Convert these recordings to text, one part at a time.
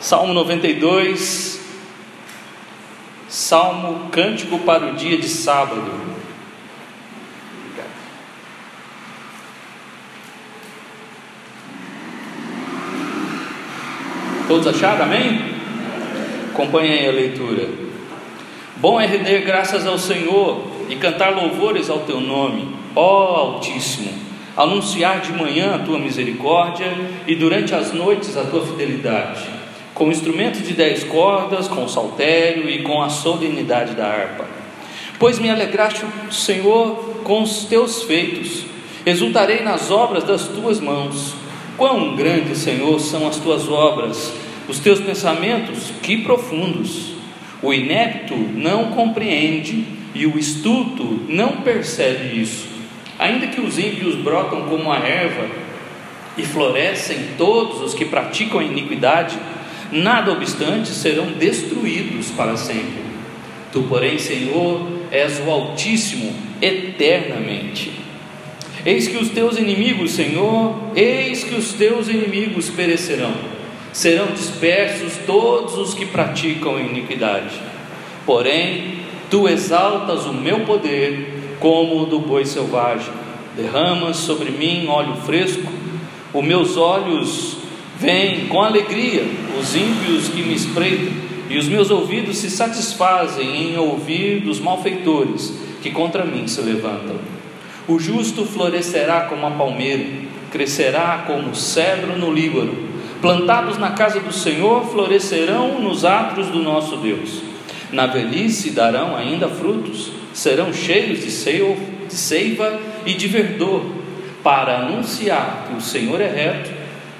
Salmo 92, Salmo Cântico para o dia de sábado. Todos acharam? Amém? Acompanhem a leitura. Bom é render graças ao Senhor e cantar louvores ao teu nome, ó Altíssimo, anunciar de manhã a tua misericórdia e durante as noites a tua fidelidade com instrumento de dez cordas, com saltério e com a solenidade da harpa. Pois me alegraste, Senhor, com os teus feitos, exultarei nas obras das tuas mãos. Quão grandes, Senhor, são as tuas obras, os teus pensamentos, que profundos. O inepto não compreende e o estulto não percebe isso. Ainda que os ímpios brotam como a erva e florescem todos os que praticam a iniquidade, nada obstante serão destruídos para sempre. Tu, porém, Senhor, és o Altíssimo eternamente. Eis que os teus inimigos, Senhor, eis que os teus inimigos perecerão, serão dispersos todos os que praticam iniquidade. Porém, tu exaltas o meu poder como o do boi selvagem, derramas sobre mim óleo fresco, os meus olhos Vem com alegria os ímpios que me espreitam, e os meus ouvidos se satisfazem em ouvir dos malfeitores que contra mim se levantam. O justo florescerá como a palmeira, crescerá como o cedro no Líbano. Plantados na casa do Senhor, florescerão nos atos do nosso Deus. Na velhice darão ainda frutos, serão cheios de seiva e de verdor, para anunciar que o Senhor é reto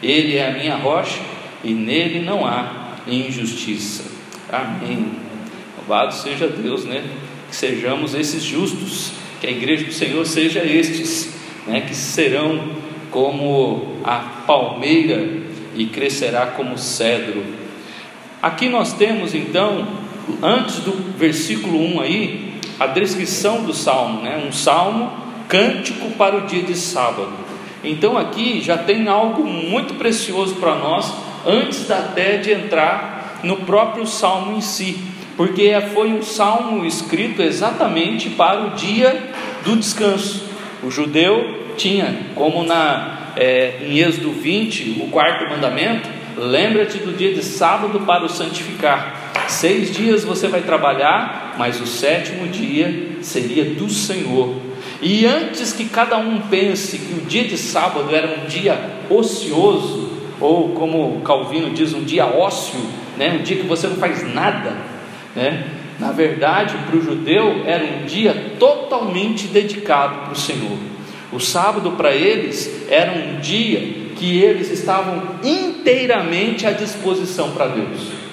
ele é a minha rocha e nele não há injustiça. Amém. Louvado seja Deus, né? Que sejamos esses justos, que a igreja do Senhor seja estes, né? Que serão como a palmeira e crescerá como cedro. Aqui nós temos então, antes do versículo 1 aí, a descrição do salmo, né? Um salmo cântico para o dia de sábado. Então aqui já tem algo muito precioso para nós antes até de entrar no próprio salmo em si, porque foi um salmo escrito exatamente para o dia do descanso. O judeu tinha, como na é, em Êxodo 20, o quarto mandamento, lembra-te do dia de sábado para o santificar. Seis dias você vai trabalhar, mas o sétimo dia seria do Senhor. E antes que cada um pense que o dia de sábado era um dia ocioso, ou como Calvino diz, um dia ócio, né? um dia que você não faz nada, né? na verdade, para o judeu era um dia totalmente dedicado para o Senhor. O sábado para eles era um dia que eles estavam inteiramente à disposição para Deus.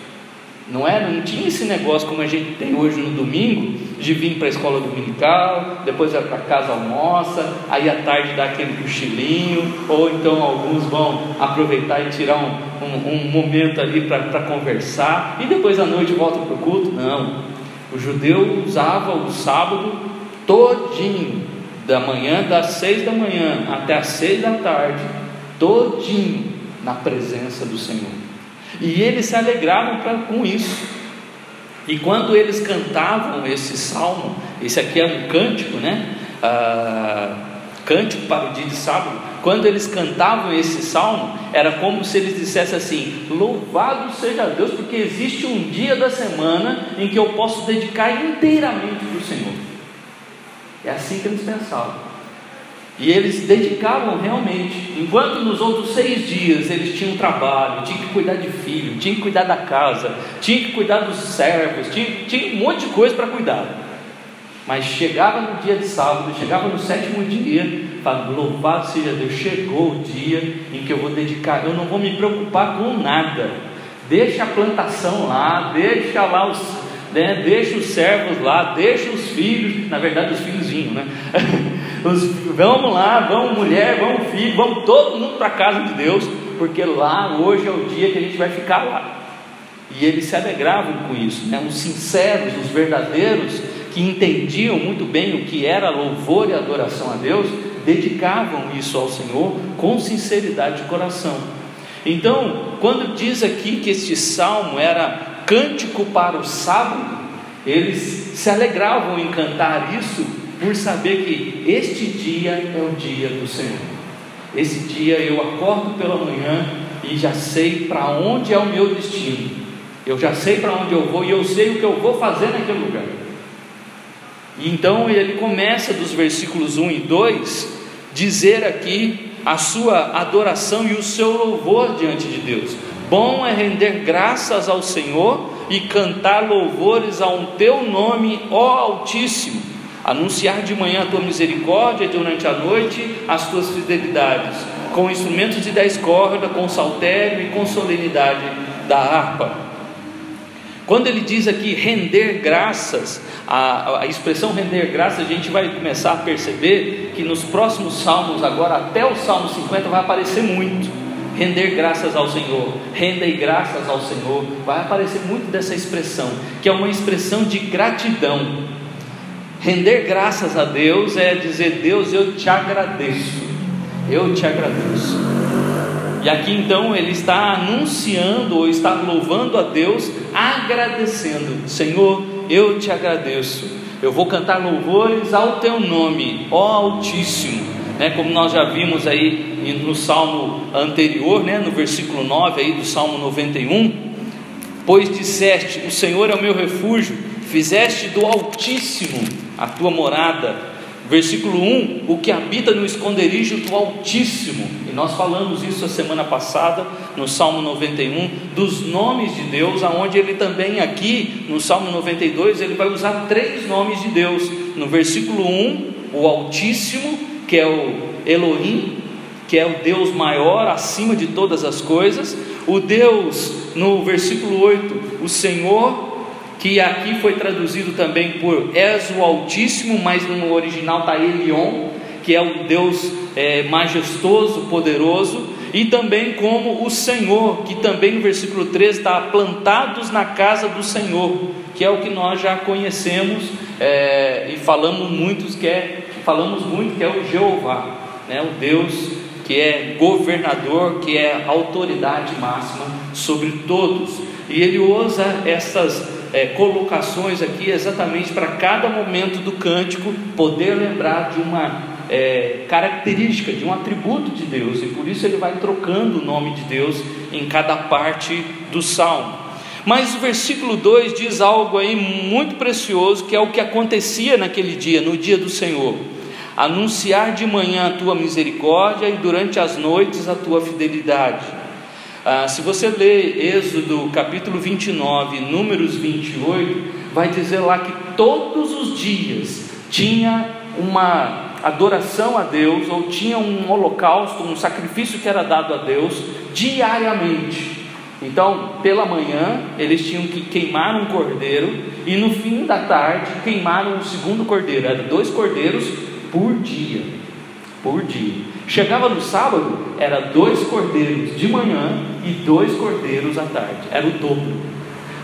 Não era, não tinha esse negócio como a gente tem hoje no domingo, de vir para a escola dominical, depois vai para casa almoça, aí à tarde dá aquele cochilinho, ou então alguns vão aproveitar e tirar um, um, um momento ali para conversar, e depois à noite volta para o culto. Não, o judeu usava o sábado todinho, da manhã das seis da manhã até as seis da tarde, todinho na presença do Senhor. E eles se alegravam pra, com isso. E quando eles cantavam esse salmo, esse aqui é um cântico, né? Ah, cântico para o dia de sábado. Quando eles cantavam esse salmo, era como se eles dissessem assim: Louvado seja Deus, porque existe um dia da semana em que eu posso dedicar inteiramente para o Senhor. É assim que eles pensavam. E eles dedicavam realmente. Enquanto nos outros seis dias eles tinham trabalho, tinham que cuidar de filho, tinham que cuidar da casa, tinham que cuidar dos servos, tinham, tinham um monte de coisa para cuidar. Mas chegava no dia de sábado, chegava no sétimo dia, falando, louvado seja Deus, chegou o dia em que eu vou dedicar, eu não vou me preocupar com nada. Deixa a plantação lá, deixa lá os, né, deixa os servos lá, deixa os filhos, na verdade os filhos vinham, né? Os, vamos lá, vamos mulher, vamos filho, vamos todo mundo para a casa de Deus, porque lá hoje é o dia que a gente vai ficar lá. E eles se alegravam com isso, né? os sinceros, os verdadeiros, que entendiam muito bem o que era louvor e adoração a Deus, dedicavam isso ao Senhor com sinceridade de coração. Então, quando diz aqui que este salmo era cântico para o sábado, eles se alegravam em cantar isso por saber que este dia é o dia do Senhor. Esse dia eu acordo pela manhã e já sei para onde é o meu destino. Eu já sei para onde eu vou e eu sei o que eu vou fazer naquele lugar. E então ele começa dos versículos 1 e 2 dizer aqui a sua adoração e o seu louvor diante de Deus. Bom é render graças ao Senhor e cantar louvores ao teu nome, ó Altíssimo. Anunciar de manhã a tua misericórdia, durante a noite as tuas fidelidades, com instrumentos de dez cordas, com saltério e com solenidade da harpa. Quando ele diz aqui render graças, a, a, expressão render graças, a gente vai começar a perceber que nos próximos salmos, agora até o salmo 50, vai aparecer muito. Render graças ao Senhor, rendei graças ao Senhor, vai aparecer muito dessa expressão, que é uma expressão de gratidão. Render graças a Deus é dizer: Deus, eu te agradeço, eu te agradeço. E aqui então ele está anunciando ou está louvando a Deus, agradecendo: Senhor, eu te agradeço. Eu vou cantar louvores ao teu nome, ó Altíssimo. Né, como nós já vimos aí no salmo anterior, né, no versículo 9 aí do salmo 91, pois disseste: O Senhor é o meu refúgio, fizeste do Altíssimo a tua morada. Versículo 1: O que habita no esconderijo do Altíssimo, e nós falamos isso a semana passada, no Salmo 91, dos nomes de Deus, aonde ele também aqui, no Salmo 92, ele vai usar três nomes de Deus. No versículo 1, o Altíssimo, que é o Elohim, que é o Deus maior acima de todas as coisas, o Deus, no versículo 8, o Senhor que aqui foi traduzido também por És o Altíssimo, mas no original está Elion, que é o Deus é, majestoso, poderoso, e também como o Senhor, que também no versículo 13 está plantados na casa do Senhor, que é o que nós já conhecemos é, e falamos muitos que é, falamos muito que é o Jeová, né, o Deus que é governador, que é autoridade máxima sobre todos, e ele usa essas é, colocações aqui exatamente para cada momento do cântico poder lembrar de uma é, característica, de um atributo de Deus, e por isso ele vai trocando o nome de Deus em cada parte do salmo. Mas o versículo 2 diz algo aí muito precioso, que é o que acontecia naquele dia, no dia do Senhor. Anunciar de manhã a tua misericórdia e durante as noites a tua fidelidade ah, se você ler Êxodo capítulo 29, Números 28, vai dizer lá que todos os dias tinha uma adoração a Deus, ou tinha um holocausto, um sacrifício que era dado a Deus diariamente. Então, pela manhã, eles tinham que queimar um cordeiro, e no fim da tarde, queimaram o segundo cordeiro, eram dois cordeiros por dia. Por dia. Chegava no sábado, era dois cordeiros de manhã e dois cordeiros à tarde, era o dobro.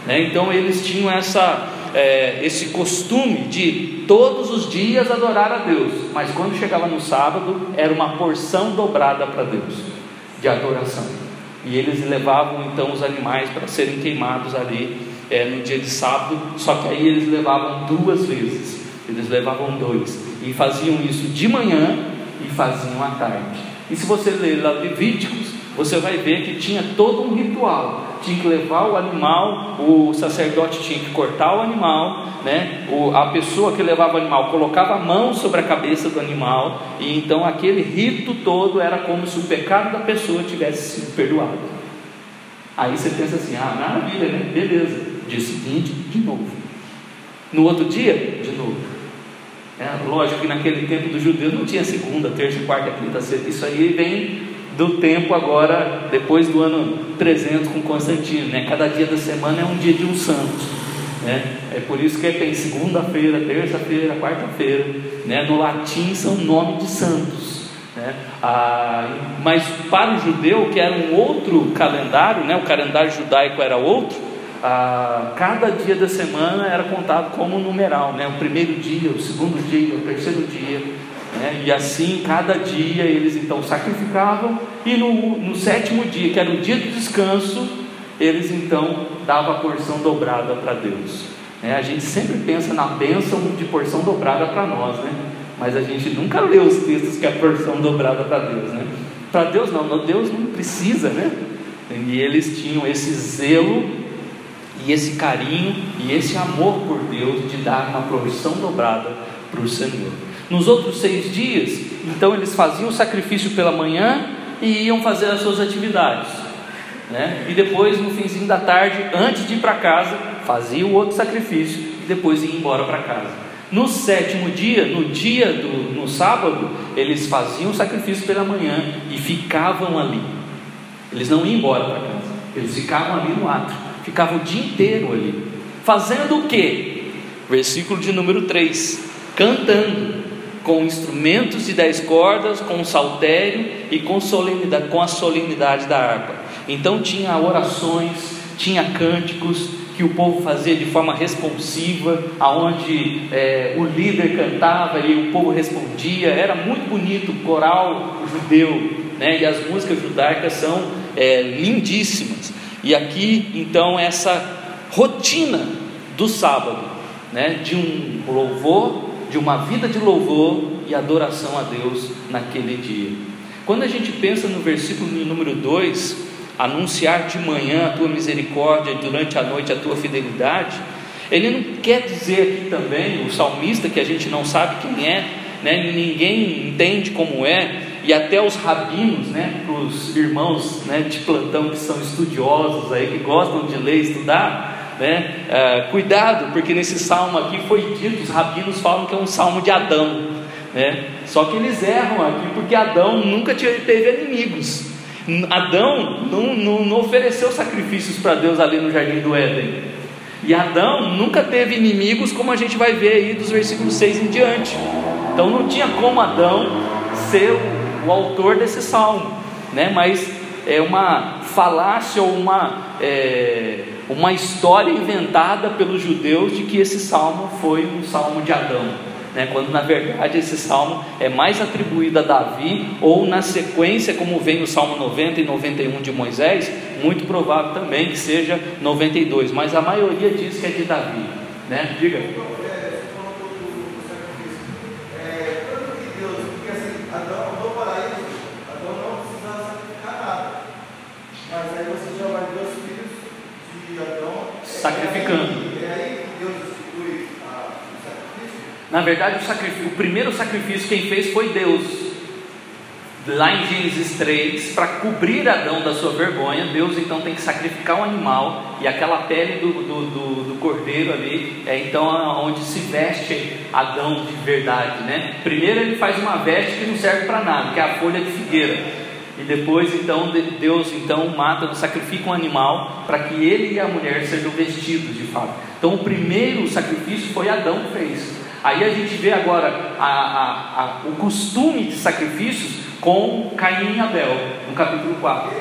Né? Então eles tinham essa, é, esse costume de todos os dias adorar a Deus, mas quando chegava no sábado, era uma porção dobrada para Deus de adoração. E eles levavam então os animais para serem queimados ali é, no dia de sábado, só que aí eles levavam duas vezes, eles levavam dois, e faziam isso de manhã e faziam à tarde. E se você ler lá Levíticos, você vai ver que tinha todo um ritual. Tinha que levar o animal, o sacerdote tinha que cortar o animal, né? O, a pessoa que levava o animal colocava a mão sobre a cabeça do animal, e então aquele rito todo era como se o pecado da pessoa tivesse sido perdoado. Aí você pensa assim: ah, maravilha, né? Beleza. Dia seguinte, de novo. No outro dia, de novo. É, lógico que naquele tempo dos judeus não tinha segunda, terça, quarta, quinta, sexta. Isso aí vem do tempo agora, depois do ano 300 com Constantino. Né? Cada dia da semana é um dia de um santo. Né? É por isso que tem segunda-feira, terça-feira, quarta-feira. Né? No latim são nomes de santos. Né? Ah, mas para o judeu, que era um outro calendário, né? o calendário judaico era outro, ah, cada dia da semana era contado como numeral, né? o primeiro dia, o segundo dia, o terceiro dia. Né? E assim, cada dia eles então sacrificavam, e no, no sétimo dia, que era o dia do descanso, eles então davam a porção dobrada para Deus. É, a gente sempre pensa na bênção de porção dobrada para nós, né? mas a gente nunca lê os textos que é a porção dobrada para Deus. Né? Para Deus não, Deus não precisa, né? E eles tinham esse zelo e esse carinho e esse amor por Deus de dar uma porção dobrada para o Senhor. Nos outros seis dias, então eles faziam o sacrifício pela manhã e iam fazer as suas atividades. Né? E depois, no finzinho da tarde, antes de ir para casa, faziam o outro sacrifício e depois iam embora para casa. No sétimo dia, no dia do no sábado, eles faziam o sacrifício pela manhã e ficavam ali. Eles não iam embora para casa, eles ficavam ali no ato, ficavam o dia inteiro ali. Fazendo o que? Versículo de número 3: cantando com instrumentos de dez cordas, com saltério e com, solenidade, com a solenidade da harpa. Então tinha orações, tinha cânticos que o povo fazia de forma responsiva, aonde é, o líder cantava e o povo respondia. Era muito bonito, o coral judeu, né? E as músicas judaicas são é, lindíssimas. E aqui então essa rotina do sábado, né? De um louvor de uma vida de louvor e adoração a Deus naquele dia. Quando a gente pensa no versículo número 2, anunciar de manhã a tua misericórdia e durante a noite a tua fidelidade, ele não quer dizer aqui também, o salmista, que a gente não sabe quem é, né, ninguém entende como é, e até os rabinos, né, para os irmãos né, de plantão que são estudiosos aí, que gostam de ler estudar, né? É, cuidado, porque nesse salmo aqui foi dito, os rabinos falam que é um salmo de Adão, né? Só que eles erram aqui porque Adão nunca teve inimigos. Adão não, não, não ofereceu sacrifícios para Deus ali no jardim do Éden. E Adão nunca teve inimigos, como a gente vai ver aí dos versículos 6 em diante. Então não tinha como Adão ser o, o autor desse salmo, né? Mas é uma falácia ou uma é, uma história inventada pelos judeus de que esse salmo foi um salmo de Adão, né? quando na verdade esse salmo é mais atribuído a Davi, ou na sequência, como vem no Salmo 90 e 91 de Moisés, muito provável também que seja 92, mas a maioria diz que é de Davi. Né? Diga. Na verdade, o, o primeiro sacrifício quem fez foi Deus. Lá em Gênesis 3, para cobrir Adão da sua vergonha, Deus então tem que sacrificar um animal e aquela pele do, do, do, do cordeiro ali é então onde se veste Adão de verdade, né? Primeiro ele faz uma veste que não serve para nada, que é a folha de figueira. E depois então Deus então mata, sacrifica um animal para que ele e a mulher sejam vestidos de fato. Então o primeiro sacrifício foi Adão que fez. Aí a gente vê agora a, a, a, o costume de sacrifícios com Caim e Abel, no capítulo 4.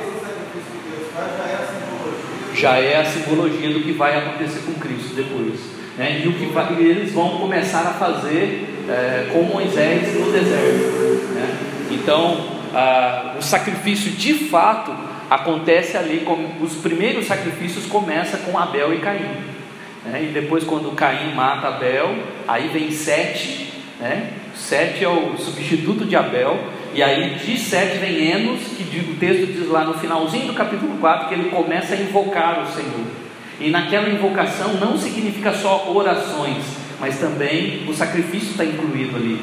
Já é a simbologia do que vai acontecer com Cristo depois. Né? E o que vai, eles vão começar a fazer é, com Moisés no deserto. Né? Então, ah, o sacrifício de fato acontece ali, como os primeiros sacrifícios começam com Abel e Caim. Né? E depois quando Caim mata Abel, aí vem Sete, né? Sete é o substituto de Abel, e aí de Sete vem Enos, que o texto diz lá no finalzinho do capítulo 4 que ele começa a invocar o Senhor. E naquela invocação não significa só orações, mas também o sacrifício está incluído ali,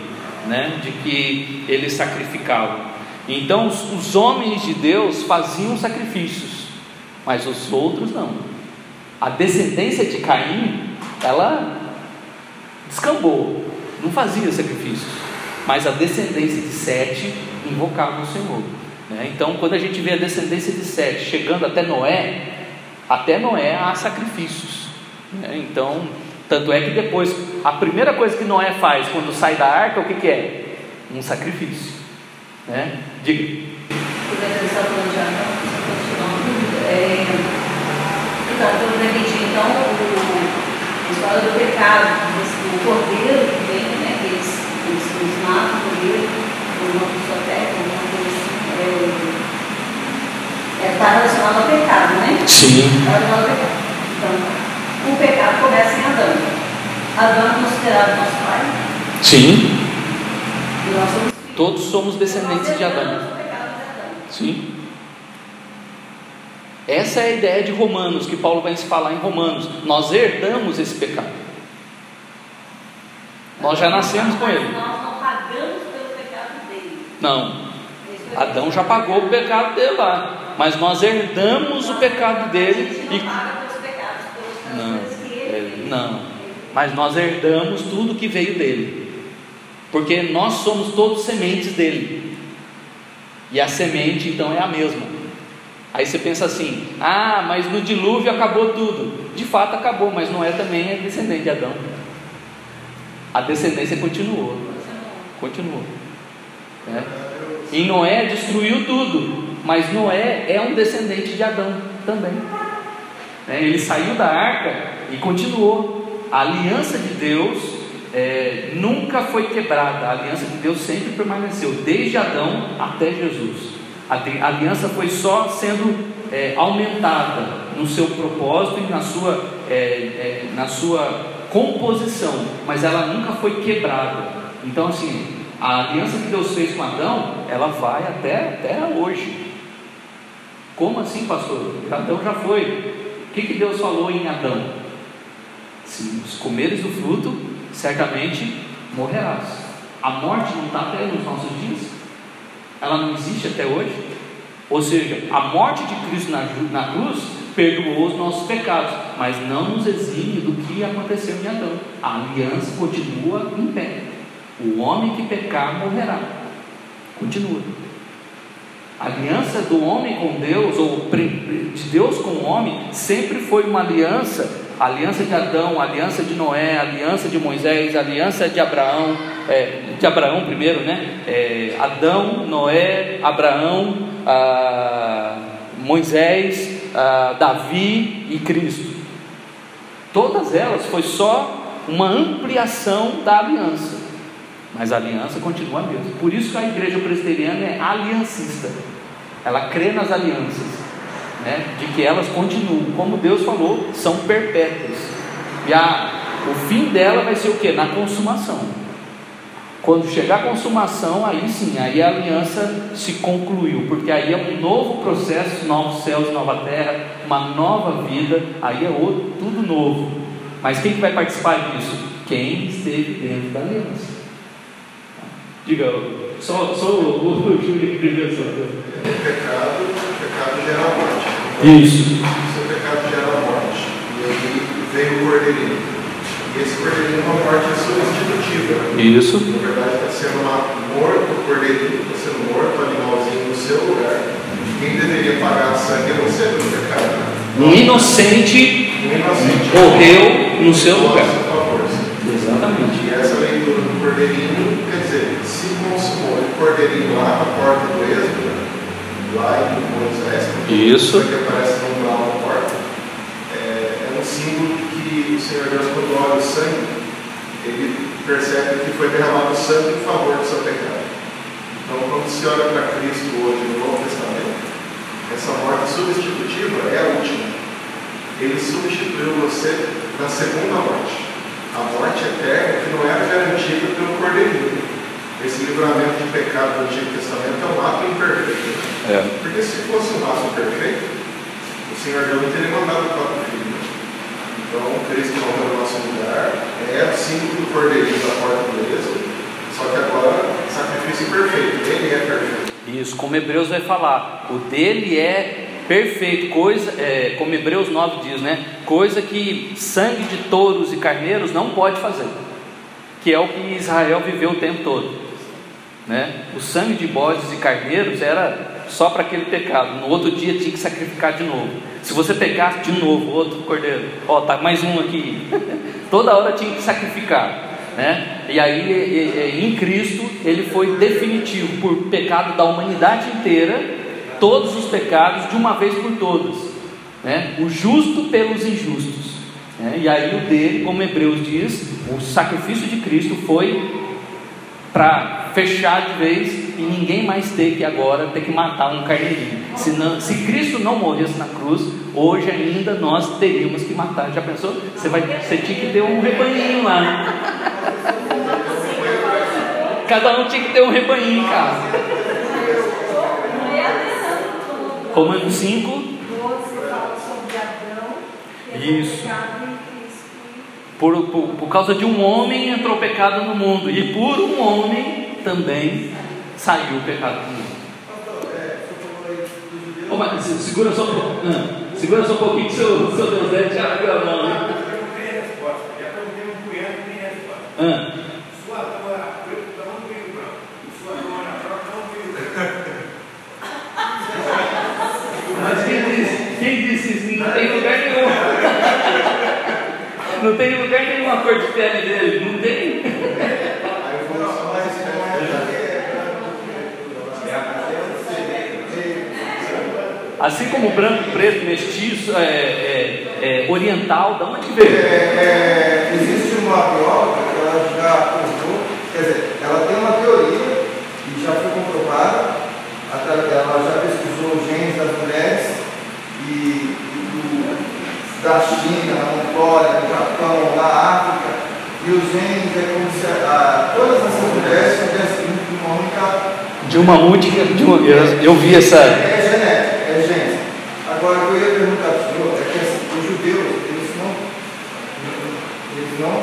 né? De que eles sacrificavam. Então os, os homens de Deus faziam sacrifícios, mas os outros não. A descendência de Caim, ela descambou, não fazia sacrifícios, mas a descendência de Sete invocava o Senhor. Né? Então, quando a gente vê a descendência de Sete chegando até Noé, até Noé há sacrifícios. Né? Então, tanto é que depois, a primeira coisa que Noé faz quando sai da arca, o que, que é? Um sacrifício. Né? Diga. É, quando pretendia então o, a história do pecado, o cordeiro que vem, né, que eles, eles, eles matam o cordeiro, por uma discoteca, alguma coisa assim, é, tá é relacionado ao pecado, né? Sim. Está relacionado ao pecado. Então, o pecado começa em Adão. Adão é considerado nosso pai. Sim. E nós somos Todos somos descendentes de Adão. Sim. Essa é a ideia de Romanos, que Paulo vai se falar em Romanos. Nós herdamos esse pecado. Nós já nascemos com ele. Nós não pagamos pelo pecado dele. Não, Adão já pagou o pecado dele lá, mas nós herdamos o pecado dele não e não, é, ele não, mas nós herdamos tudo que veio dele, porque nós somos todos sementes dele, e a semente então é a mesma. Aí você pensa assim: ah, mas no dilúvio acabou tudo. De fato acabou, mas Noé também é descendente de Adão. A descendência continuou, continuou. né? E Noé destruiu tudo, mas Noé é um descendente de Adão também. né? Ele saiu da arca e continuou. A aliança de Deus é, nunca foi quebrada, a aliança de Deus sempre permaneceu, desde Adão até Jesus. A aliança foi só sendo é, aumentada no seu propósito e na sua, é, é, na sua composição, mas ela nunca foi quebrada. Então, assim, a aliança que Deus fez com Adão, ela vai até, até hoje. Como assim, pastor? Adão já foi. O que, que Deus falou em Adão? Se comeres do fruto, certamente morrerás. A morte não está até nos nossos dias? Ela não existe até hoje? Ou seja, a morte de Cristo na, na cruz perdoou os nossos pecados, mas não nos exime do que aconteceu em Adão. A aliança continua em pé. O homem que pecar morrerá. Continua. A aliança do homem com Deus, ou de Deus com o homem, sempre foi uma aliança. A aliança de Adão, a aliança de Noé, a aliança de Moisés, a aliança de Abraão, é, de Abraão primeiro, né? É, Adão, Noé, Abraão, ah, Moisés, ah, Davi e Cristo. Todas elas foi só uma ampliação da aliança. Mas a aliança continua a mesma. Por isso que a igreja presbiteriana é aliancista. Ela crê nas alianças, né? de que elas continuam, como Deus falou, são perpétuas. E a, o fim dela vai ser o que? Na consumação. Quando chegar a consumação, aí sim, aí a aliança se concluiu, porque aí é um novo processo, novos céus nova terra, uma nova vida, aí é outro, tudo novo. Mas quem que vai participar disso? Quem esteve dentro da aliança. Diga, só, só o, o Júlio primeiro. O pecado, o pecado gera a morte. Isso. Se o pecado gera a morte, e aí veio o cordeirinho. E esse cordeirinho é uma morte substitutiva. Isso. Na verdade, está sendo morto o cordeirinho, está sendo morto o animalzinho no seu lugar. Quem deveria pagar sangue é você pelo pecado. Um inocente Um inocente. morreu no seu lugar. Exatamente. E essa leitura do cordeirinho, quer dizer, se consumou o cordeirinho lá na porta do êxodo, lá em Moisés, Isso. que aparece no umbral da porta, é, é um símbolo que o Senhor Deus, quando olha o sangue, ele percebe que foi derramado sangue em favor do seu pecado. Então, quando se olha para Cristo hoje no Novo Testamento, essa morte substitutiva é a última. Ele substituiu você na segunda morte. A morte eterna que não era garantida pelo Cordeirinho. Esse livramento de pecado do Antigo Testamento é um ato imperfeito. É. Porque se fosse um ato perfeito, o Senhor Deus não teria mandado o próprio filho. Então, Cristo morreu no nosso lugar, é o símbolo do cordeirinho da porta do êxodo, só que agora, sacrifício perfeito, ele é perfeito. Isso, como Hebreus vai falar, o dele é perfeito, coisa, é, como Hebreus 9 diz, né? Coisa que sangue de touros e carneiros não pode fazer, que é o que Israel viveu o tempo todo, né? O sangue de bodes e carneiros era só para aquele pecado, no outro dia tinha que sacrificar de novo. Se você pecasse de novo outro cordeiro, ó, tá mais um aqui, toda hora tinha que sacrificar. Né? E aí, em Cristo, ele foi definitivo por pecado da humanidade inteira, todos os pecados de uma vez por todas, né? O justo pelos injustos, né? E aí o dele, como Hebreus diz, o sacrifício de Cristo foi para fechar de vez e ninguém mais ter que agora ter que matar um carneirinho. Se, não, se Cristo não morresse na cruz, hoje ainda nós teríamos que matar. Já pensou? Você, vai, você tinha que ter um rebanhinho lá. Né? Cada um tinha que ter um rebanhinho em casa. Romanos 5. Isso. Por, por, por causa de um homem entrou pecado no mundo, e por um homem também saiu o pecado do mundo. Oh, mas, segura só. Ah, segura só um pouquinho que seu, seu Deus deve já abriu a mão. Né? Ah. Quem disse, quem disse isso? Não tem lugar nenhum. Não tem lugar nenhum a cor de pele dele. Não tem. Assim como branco, preto, mestiço, é, é, é, oriental, da onde veio? É, é, existe uma bióloga que ela já contou, quer dizer, ela tem uma teoria e já foi comprovada, ela já pesquisou os genes das mulheres e, e da China, na Mongólia, no Japão, na África, e os genes é como se a, todas essas mulheres tivessem uma única. De uma única. De uma, eu, eu vi essa. É, Agora, o que eu ia perguntar para o senhor é que assim, os judeus, eles não, eles não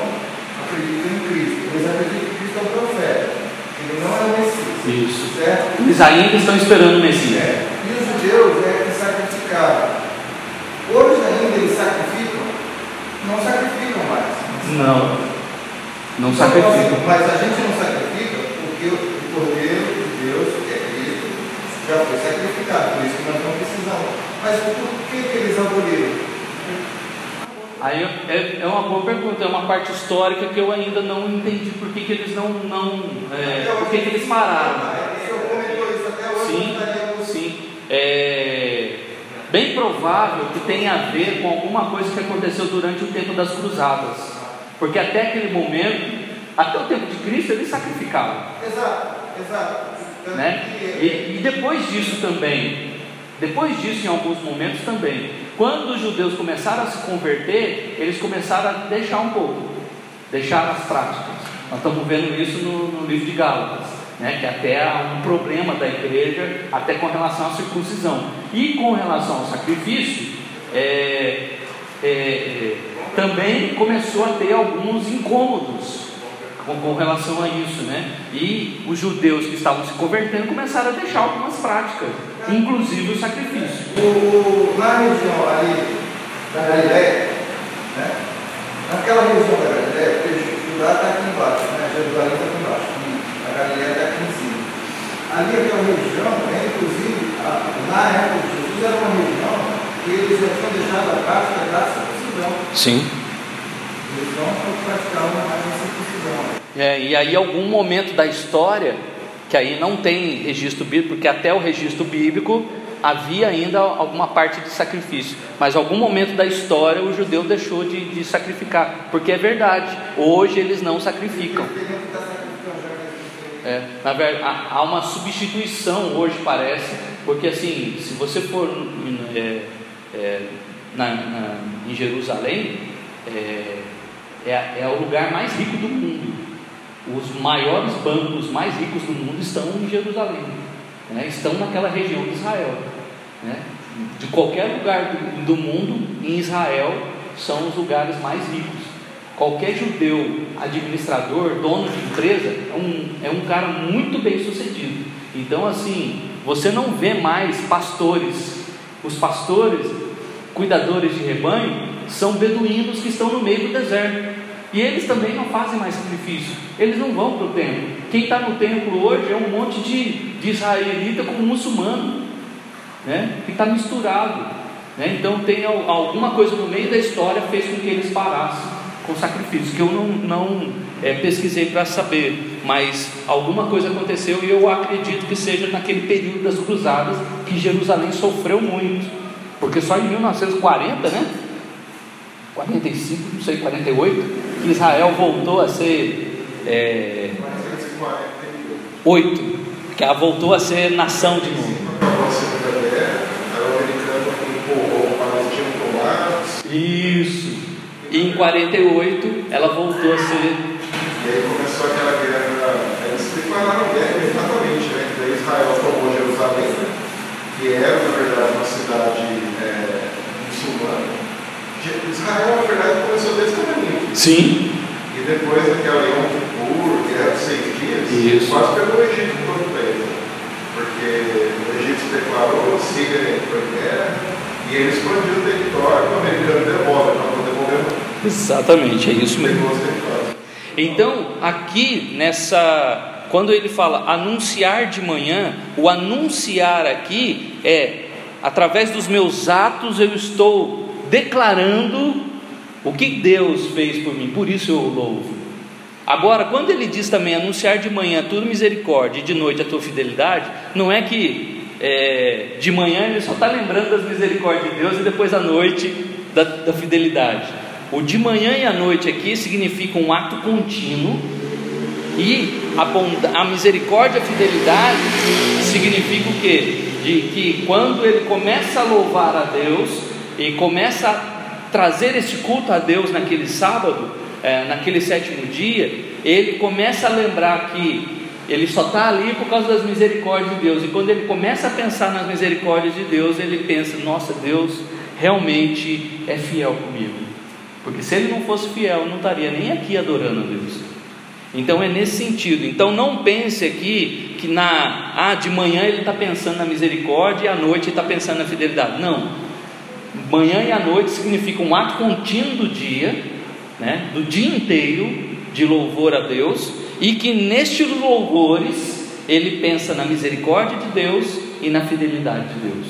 acreditam em Cristo, eles acreditam que Cristo é um profeta, ele não é o Messias. Isso. Certo? Eles ainda estão esperando o Messias. É. E os judeus é que sacrificavam. Hoje ainda eles sacrificam? Não sacrificam mais. Não. Não sacrificam. Mas a gente não sacrifica porque o Cordeiro de Deus, que é Cristo, já foi sacrificado, por isso que nós não precisamos. Mas por que, que eles aboliram? Aí é, é uma boa pergunta, é uma parte histórica que eu ainda não entendi por que, que eles não. não é, por que, que eles pararam. Sim, sim. É bem provável que tenha a ver com alguma coisa que aconteceu durante o tempo das cruzadas. Porque até aquele momento, até o tempo de Cristo, eles sacrificavam. Exato, exato. Né? E, e depois disso também, depois disso, em alguns momentos também, quando os judeus começaram a se converter, eles começaram a deixar um pouco, deixar as práticas. Nós estamos vendo isso no, no livro de Gálatas, né, que até há um problema da igreja, até com relação à circuncisão. E com relação ao sacrifício, é, é, é, também começou a ter alguns incômodos com, com, relação a isso, né? E os judeus que estavam se convertendo começaram a deixar algumas práticas inclusive o sacrifício. O, na região ali da Galileia, né? naquela região da Galileia, porque Judá está aqui embaixo, né? Jerusalém está aqui embaixo, a Galileia está. Ali aquela região, né? inclusive, a, na época de Jesus, era uma região que eles já tinham deixado a prática da circuncisão. Sim. Eles não praticavam mais a circuncisão. É, e aí, algum momento da história, que aí não tem registro bíblico, porque até o registro bíblico havia ainda alguma parte de sacrifício, mas em algum momento da história o judeu deixou de, de sacrificar, porque é verdade, hoje eles não sacrificam. É, na verdade, há uma substituição hoje parece, porque assim, se você for é, é, na, na, em Jerusalém, é, é, é o lugar mais rico do mundo os maiores bancos mais ricos do mundo estão em Jerusalém, né? estão naquela região de Israel. Né? De qualquer lugar do, do mundo, em Israel, são os lugares mais ricos. Qualquer judeu, administrador, dono de empresa, é um, é um cara muito bem sucedido. Então, assim, você não vê mais pastores. Os pastores, cuidadores de rebanho, são beduínos que estão no meio do deserto. E eles também não fazem mais sacrifício, eles não vão para o templo. Quem está no templo hoje é um monte de, de israelita com muçulmano, né? que está misturado. Né? Então tem alguma coisa no meio da história fez com que eles parassem com sacrifícios, que eu não, não é, pesquisei para saber, mas alguma coisa aconteceu e eu acredito que seja naquele período das cruzadas que Jerusalém sofreu muito, porque só em 1940, né? 45, não sei, 48, que Israel voltou a ser. É, 8, que ela voltou a ser nação de novo. Isso. E em 48 ela voltou a ser. E aí começou aquela guerra, eles declararam guerra imediatamente, né? Que daí Israel tomou Jerusalém, que era, na verdade, uma cidade é, muçulmana. Israel, na verdade, começou desse tamanho. Sim. E depois daquela Yom Kippur, guerra dos seis dias, Isso. quase pegou o Egito todo para ele. Porque o Egito declarou, Síria entrou em guerra, e ele expandiu o território, o americano devolve, não devolver, Exatamente, é isso mesmo. Então, aqui nessa, quando ele fala anunciar de manhã, o anunciar aqui é através dos meus atos eu estou declarando o que Deus fez por mim, por isso eu louvo. Agora, quando ele diz também anunciar de manhã tudo misericórdia e de noite a tua fidelidade, não é que é, de manhã ele só está lembrando das misericórdias de Deus e depois à noite da, da fidelidade. O de manhã e à noite aqui significa um ato contínuo e a, bonda- a misericórdia a fidelidade significa o quê? De que quando ele começa a louvar a Deus e começa a trazer esse culto a Deus naquele sábado, eh, naquele sétimo dia, ele começa a lembrar que ele só está ali por causa das misericórdias de Deus. E quando ele começa a pensar nas misericórdias de Deus, ele pensa: nossa, Deus realmente é fiel comigo. Porque se ele não fosse fiel, não estaria nem aqui adorando a Deus. Então é nesse sentido. Então não pense aqui que na ah, de manhã ele está pensando na misericórdia e à noite ele está pensando na fidelidade. Não. Manhã e à noite significa um ato contínuo do dia, né, do dia inteiro de louvor a Deus, e que nestes louvores ele pensa na misericórdia de Deus e na fidelidade de Deus,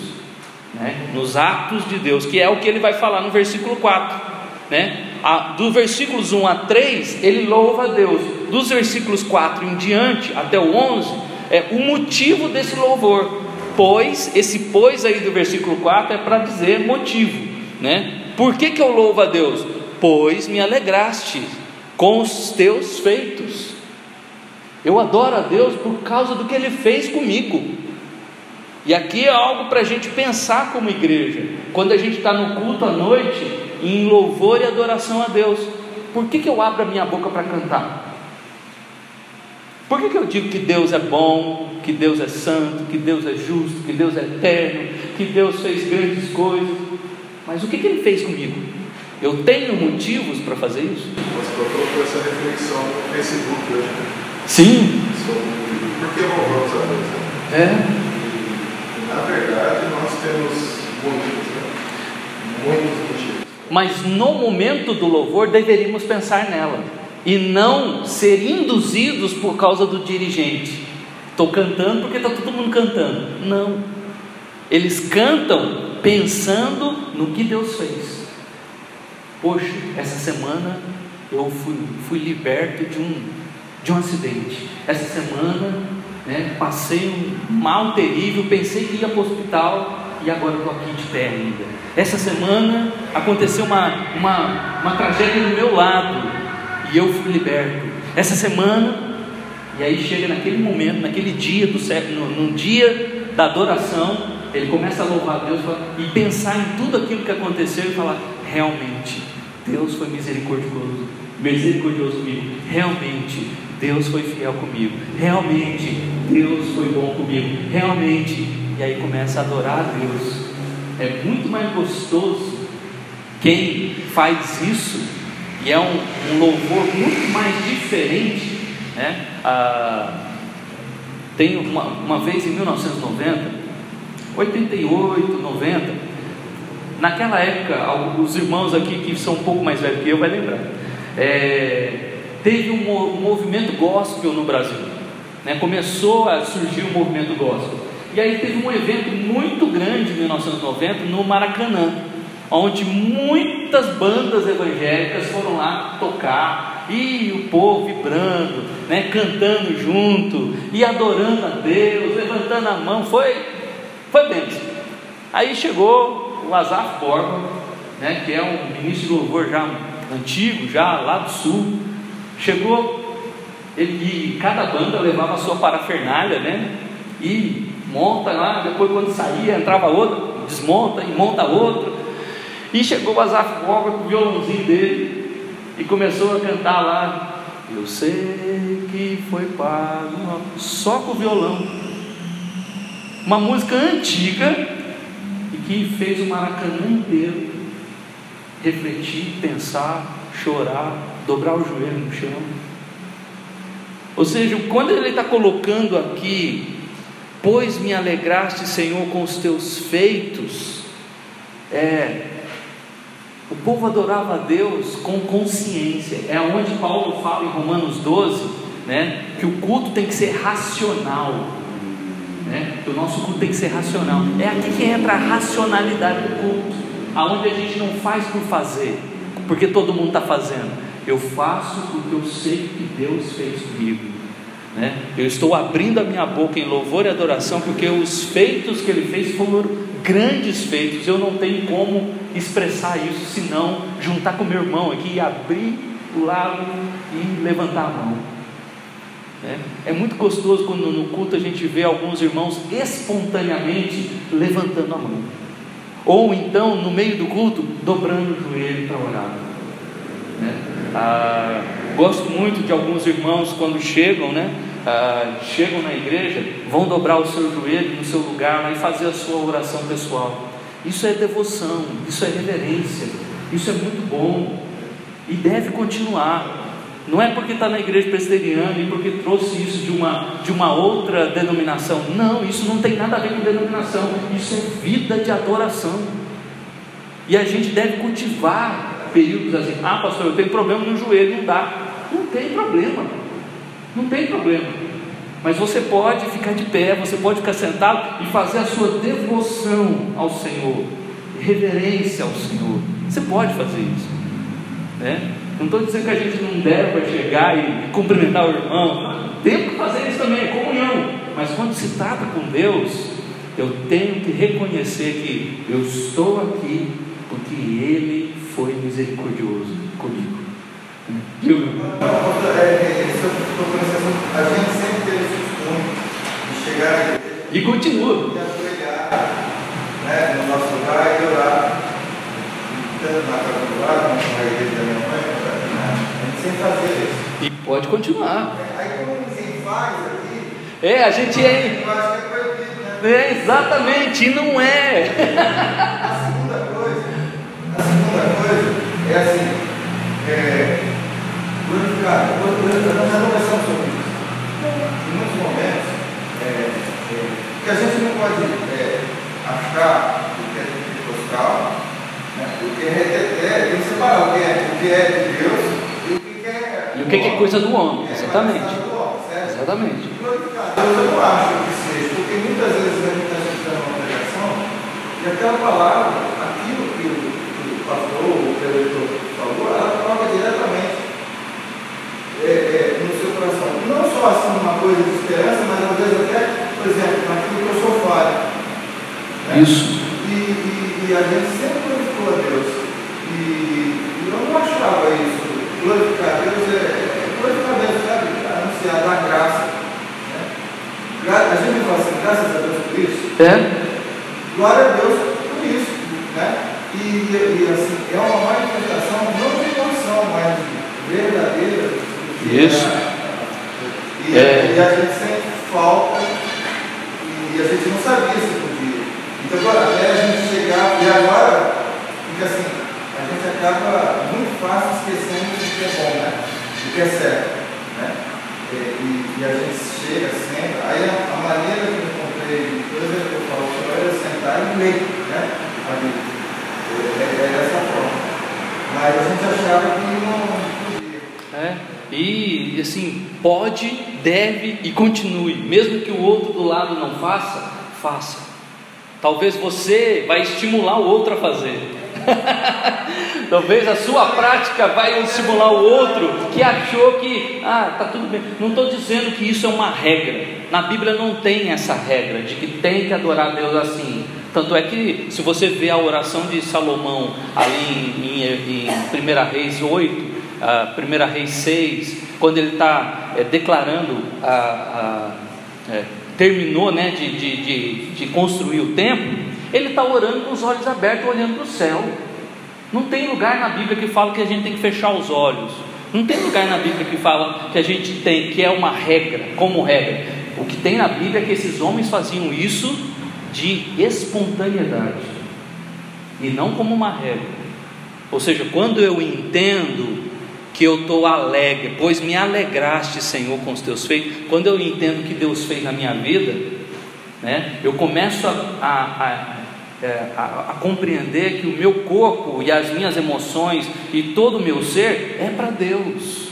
né, nos atos de Deus, que é o que ele vai falar no versículo 4. Né? A- do versículos 1 a 3, ele louva a Deus. Dos versículos 4 em diante, até o 11, é o motivo desse louvor. Pois, esse pois aí do versículo 4 é para dizer motivo. Né? Por que, que eu louvo a Deus? Pois me alegraste com os teus feitos. Eu adoro a Deus por causa do que Ele fez comigo. E aqui é algo para a gente pensar como igreja. Quando a gente está no culto à noite, em louvor e adoração a Deus, por que, que eu abro a minha boca para cantar? Por que, que eu digo que Deus é bom, que Deus é santo, que Deus é justo, que Deus é eterno, que Deus fez grandes coisas? Mas o que, que Ele fez comigo? Eu tenho motivos para fazer isso? Colocou essa reflexão no Facebook hoje, né? Sim. sobre por que louvamos a Deus. né? É. E, na verdade, nós temos muitos, né? Muitos motivos. Mas no momento do louvor deveríamos pensar nela e não ser induzidos por causa do dirigente. Estou cantando porque está todo mundo cantando. Não. Eles cantam pensando no que Deus fez. Poxa, essa semana eu fui, fui liberto de um, de um acidente. Essa semana né, passei um mal terrível, pensei que ia para o hospital e agora estou aqui de pé ainda. Essa semana aconteceu uma, uma, uma tragédia do meu lado e eu fui liberto. Essa semana, e aí chega naquele momento, naquele dia do no, no dia da adoração, ele começa a louvar Deus e pensar em tudo aquilo que aconteceu e falar: realmente, Deus foi misericordioso, misericordioso comigo. Realmente, Deus foi fiel comigo. Realmente, Deus foi bom comigo. Realmente, e aí começa a adorar a Deus. É muito mais gostoso quem faz isso e é um, um louvor muito mais diferente, né? Ah, tem uma, uma vez em 1990, 88, 90, naquela época, alguns irmãos aqui que são um pouco mais velhos que eu vai lembrar, é, teve um, um movimento gospel no Brasil, né? começou a surgir o movimento gospel, e aí teve um evento muito grande em 1990 no Maracanã, onde muitas bandas evangélicas foram lá tocar, e o povo vibrando, né, cantando junto, e adorando a Deus, levantando a mão, foi, foi bênção. Aí chegou o Azaf Borba, né, que é um ministro de louvor já antigo, já lá do sul, chegou, ele, e cada banda levava a sua parafernália, né, e monta lá, depois quando saía, entrava outra, desmonta e monta outra, E chegou o Azaf Goga com o violãozinho dele e começou a cantar lá. Eu sei que foi pago, só com o violão. Uma música antiga e que fez o Maracanã inteiro refletir, pensar, chorar, dobrar o joelho no chão. Ou seja, quando ele está colocando aqui, pois me alegraste, Senhor, com os teus feitos, é, o povo adorava a Deus com consciência, é onde Paulo fala em Romanos 12, né, que o culto tem que ser racional, né, que o nosso culto tem que ser racional, é aqui que entra a racionalidade do culto, aonde a gente não faz por fazer, porque todo mundo está fazendo, eu faço porque eu sei que Deus fez comigo. Né? Eu estou abrindo a minha boca em louvor e adoração porque os feitos que Ele fez foram grandes feitos. Eu não tenho como expressar isso senão juntar com meu irmão aqui e abrir o lado e levantar a mão. Né? É muito gostoso quando no culto a gente vê alguns irmãos espontaneamente levantando a mão, ou então no meio do culto dobrando o joelho para orar. Né? Ah, gosto muito de alguns irmãos quando chegam, né? Ah, chegam na igreja, vão dobrar o seu joelho no seu lugar e fazer a sua oração pessoal. Isso é devoção, isso é reverência, isso é muito bom e deve continuar. Não é porque está na igreja presbiteriana e porque trouxe isso de uma, de uma outra denominação. Não, isso não tem nada a ver com denominação. Isso é vida de adoração. E a gente deve cultivar períodos assim, ah pastor, eu tenho problema no joelho, não dá. Não tem problema, não tem problema. Mas você pode ficar de pé, você pode ficar sentado e fazer a sua devoção ao Senhor, reverência ao Senhor. Você pode fazer isso, né? Não estou dizendo que a gente não deve chegar e cumprimentar o irmão. Tem que fazer isso também, é comunhão. Mas quando se trata com Deus, eu tenho que reconhecer que eu estou aqui porque Ele foi misericordioso comigo. A gente sempre teve esse costume de chegar igreja E continua. e ajoelhar né, no nosso lugar e orar. Tanto na casa do lado, como na igreja da minha mãe, a gente sempre fazia isso. E pode continuar. Aí quando ninguém faz aqui, É, a gente é. é? É, exatamente, e não é. A segunda coisa, a segunda coisa é assim, é, glorificar, nós já conversamos sobre isso. Em muitos momentos, é, é, que a gente não pode é, achar o que é pentecostal, né, o que é reteté, tem que separar o que é, o que é de Deus e o que é. E o que é coisa do homem? É, Exatamente. do homem, certo? Exatamente. Glorificar Deus eu não acho que seja, porque muitas vezes a gente está escutando uma pregação e aquela palavra, aquilo que o, que o pastor ou o preletor falou, ela toca diretamente é, é, no seu coração. Não só assim uma coisa de esperança, mas às vezes até, por exemplo, naquilo que eu sou falho. né? Isso. E, e- e a gente sempre glorificou a Deus. E, e eu não achava isso. Glorificar a Deus é, é glorificar a Deus, sabe? Anunciar, dar graça. né? Gra- A gente fala assim, graças a Deus por isso. É? Glória a Deus por isso. Né? E, e, e, assim, é uma manifestação não de emoção, mas verdadeira. De- Isso. E, É. e a gente sente falta e a gente não sabia se podia. Então agora até a gente chegar, e agora, fica assim, a gente acaba muito fácil esquecendo do que é bom, né? Do que é certo. Né? E, e- e a gente chega sempre, aí a, a maneira que eu encontrei de coisa que eu falo era sentar e ler, né? A Bíblia. É, é, é dessa forma. Mas a gente achava que não podia. É. E assim, pode, deve e continue. Mesmo que o outro do lado não faça, faça. Talvez você vai estimular o outro a fazer. Talvez a sua prática vai estimular o outro que achou que, ah, tá tudo bem. Não estou dizendo que isso é uma regra. Na Bíblia não tem essa regra de que tem que adorar Deus assim. Tanto é que, se você vê a oração de Salomão ali em, em, em 1 Reis 8, a 1 Reis 6, quando ele está declarando, a, a- é, terminou né, de, de, de, de construir o templo, ele está orando com os olhos abertos, olhando para o céu. Não tem lugar na Bíblia que fala que a gente tem que fechar os olhos. Não tem lugar na Bíblia que fala que a gente tem, que é uma regra, como regra. O que tem na Bíblia é que esses homens faziam isso de espontaneidade e não como uma regra. Ou seja, quando eu entendo que eu estou alegre, pois me alegraste, Senhor, com os teus feitos, quando eu entendo o que Deus fez na minha vida, né, eu começo a, a, a, é, a, compreender que o meu corpo e as minhas emoções e todo o meu ser é para Deus,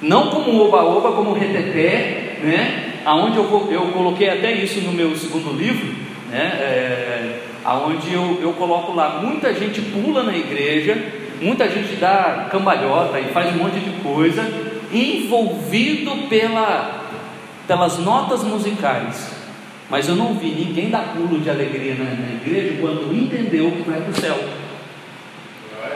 não como oba-oba, como reteté, né, aonde eu, eu coloquei até isso no meu segundo livro, né, é, aonde eu, eu coloco lá, muita gente pula na igreja, muita gente dá cambalhota e faz um monte de coisa, envolvido pela, pelas notas musicais. Mas eu não vi ninguém dar pulo de alegria na, na igreja quando entendeu que vai para o céu.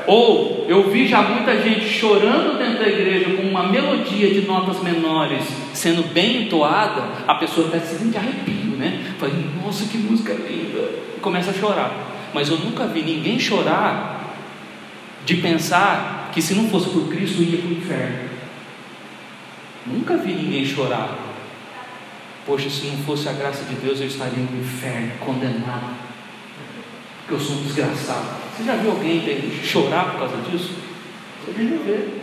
Ou eu vi já muita gente chorando dentro da igreja com uma melodia de notas menores sendo bem entoada, a pessoa até se sente arrepio, né? Fala, nossa, que música linda! E começa a chorar. Mas eu nunca vi ninguém chorar de pensar que se não fosse por Cristo ia para o inferno. Nunca vi ninguém chorar. Poxa, se não fosse a graça de Deus, eu estaria no inferno, condenado. Porque eu sou um desgraçado. Você já viu alguém chorar por causa disso? Você já ver.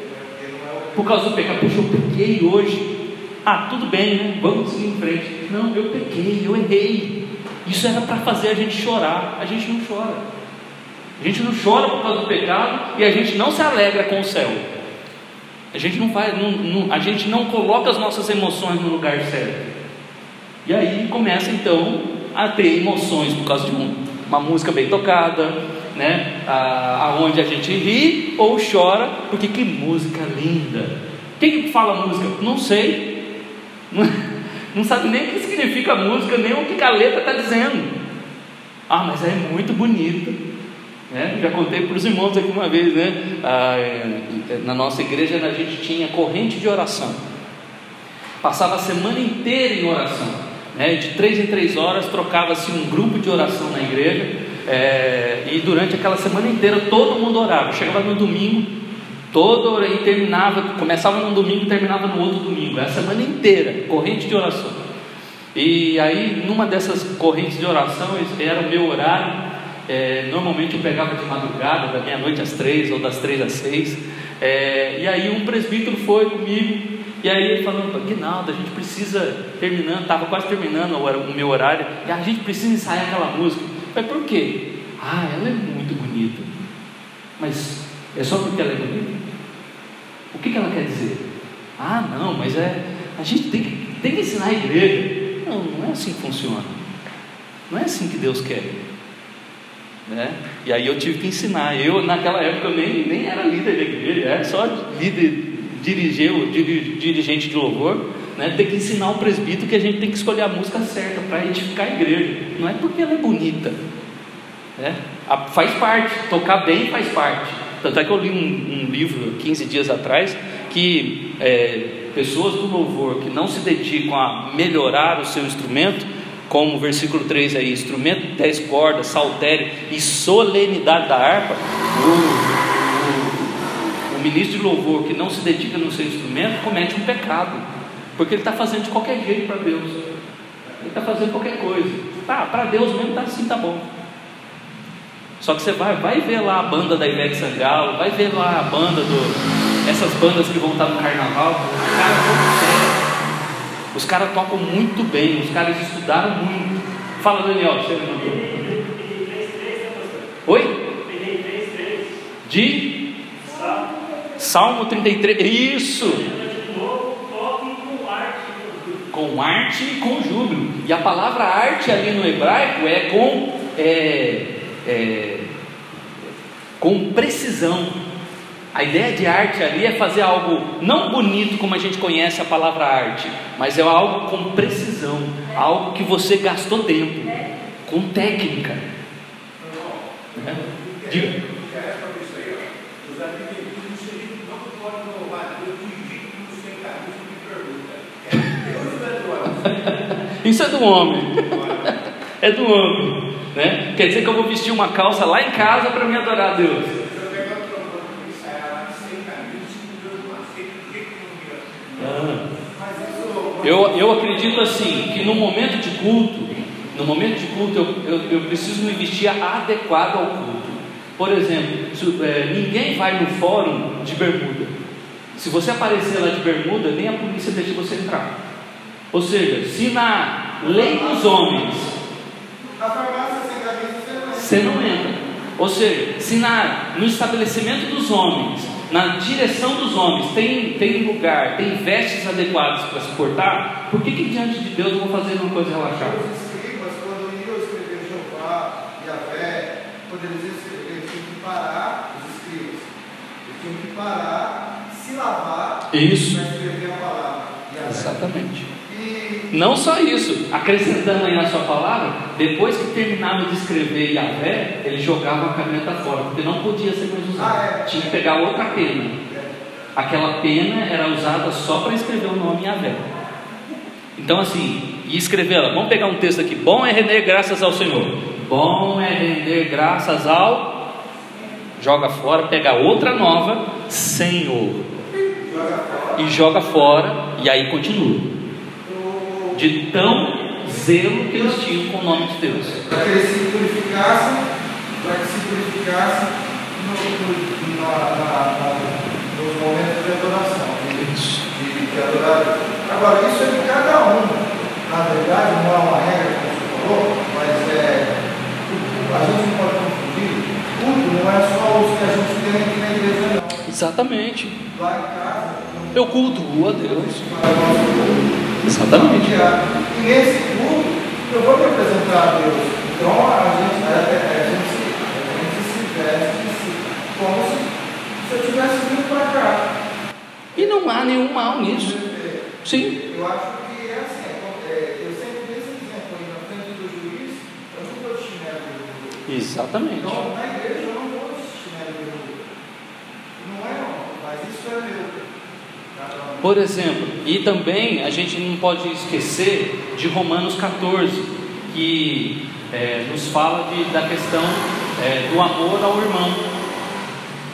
Por causa do pecado. Poxa, eu pequei hoje. Ah, tudo bem, né? Vamos seguir em frente. Não, eu pequei, eu errei. Isso era para fazer a gente chorar. A gente não chora. A gente não chora por causa do pecado e a gente não se alegra com o céu. A gente não faz, não, não, a gente não coloca as nossas emoções no lugar certo. E aí começa então a ter emoções por causa de um, uma música bem tocada, né? Aonde a gente ri ou chora, porque que música linda. Quem que fala música? Não sei. Não, não sabe nem o que significa a música, nem o que a letra está dizendo. Ah, mas é muito bonita. Né? Já contei para os irmãos aqui uma vez, né? Ah, é, na nossa igreja a gente tinha corrente de oração. Passava a semana inteira em oração. Né? De três em três horas trocava-se um grupo de oração na igreja. É, e durante aquela semana inteira todo mundo orava. Chegava no domingo, todo e terminava, começava num domingo e terminava no outro domingo. A semana inteira, corrente de oração. E aí, numa dessas correntes de oração, era o meu horário. É, normalmente eu pegava de madrugada, da meia-noite às três ou das três às seis. É, e aí um presbítero foi comigo e aí ele falou, Guinaldo, a gente precisa, terminando, estava quase terminando o meu horário, e a gente precisa ensaiar aquela música. Falei, por quê? Ah, ela é muito bonita. Mas é só porque ela é bonita? O que, que ela quer dizer? Ah, não, mas é. A gente tem que, tem que ensinar a igreja. Não, não é assim que funciona. Não é assim que Deus quer. Né? E aí eu tive que ensinar. Eu, naquela época, nem, nem era líder da igreja, era só líder dirigir, o dirigente de louvor, né, tem que ensinar o presbítero que a gente tem que escolher a música certa para edificar a igreja. Não é porque ela é bonita, né? faz parte, tocar bem faz parte. Tanto é que eu li um, um livro 15 dias atrás que é, pessoas do louvor que não se dedicam a melhorar o seu instrumento, como o versículo 3 aí, instrumento de 10 cordas, saltério e solenidade da harpa, o, o ministro de louvor que não se dedica no seu instrumento comete um pecado, porque ele está fazendo de qualquer jeito para Deus. Ele está fazendo qualquer coisa. Tá, para Deus mesmo tá assim, tá bom. Só que você vai, vai ver lá a banda da Ivete Sangalo, vai ver lá a banda do. essas bandas que vão estar no carnaval, os caras Os caras tocam muito bem, os caras estudaram muito. Fala Daniel, você levantou. Oi? De Salmo 33, isso! Com arte e com júbilo. E a palavra arte ali no hebraico é com, é, é, com precisão. A ideia de arte ali é fazer algo não bonito como a gente conhece a palavra arte, mas é algo com precisão, algo que você gastou tempo, com técnica. Né? Isso é do homem. é do homem. Né? Quer dizer que eu vou vestir uma calça lá em casa para me adorar a Deus. Eu, eu acredito assim, que no momento de culto, no momento de culto eu, eu, eu preciso me vestir adequado ao culto. Por exemplo, se, é, ninguém vai no fórum de bermuda. Se você aparecer lá de bermuda, nem a polícia deixa você entrar. Ou seja, se na lei dos homens A farmácia sem camisa você não entra. Ou seja, se na, no estabelecimento dos homens, na direção dos homens, tem, tem lugar, tem vestes adequadas para se portar, por que, que diante de Deus eu vou fazer uma coisa relaxada? Os escribas, quando iam escrever Jeová e a fé, quando eles eles tinham que parar, os escribas, eles tinham que parar, se lavar, Isso. para escrever a palavra. Exatamente. Não só isso, acrescentando aí na sua palavra, depois que terminava de escrever Yahvé, ele jogava a caneta fora, porque não podia ser mais usado. Ah, é. Tinha que pegar outra pena. Aquela pena era usada só para escrever o nome Yahvé. Então, assim, e escrever ela. Vamos pegar um texto aqui. Bom é render graças ao Senhor. Bom é render graças ao. Joga fora, pega outra nova, Senhor. E joga fora, e aí continua. De tão zelo que eles tinham com o nome de Deus. para que eles se purificassem, para que se purificassem no, no, na, na, na, nos momentos de adoração, de, de, de adorar. Agora, isso é de cada um. Na verdade, não é uma regra, como você falou, mas é, a gente não pode confundir. Tudo não é só os que a gente tem aqui na igreja, não. Exatamente. Lá em casa, Eu cultuo a Deus. Exatamente. E nesse culto, eu vou me apresentar a Deus. Então a gente, a, gente, se- a gente se veste como se, se eu tivesse vindo para cá. E não há nenhum mal nisso. Sim. Eu acho que é assim. é é, eu sempre dei esse exemplo aí na frente do juiz, eu não vou de chinelo bermuda. Exatamente. Então na igreja eu não vou de chinelo de bermuda. Não é não, mas isso é meu. Por exemplo, e também a gente não pode esquecer de Romanos 14, que é, nos fala de, da questão é, do amor ao irmão.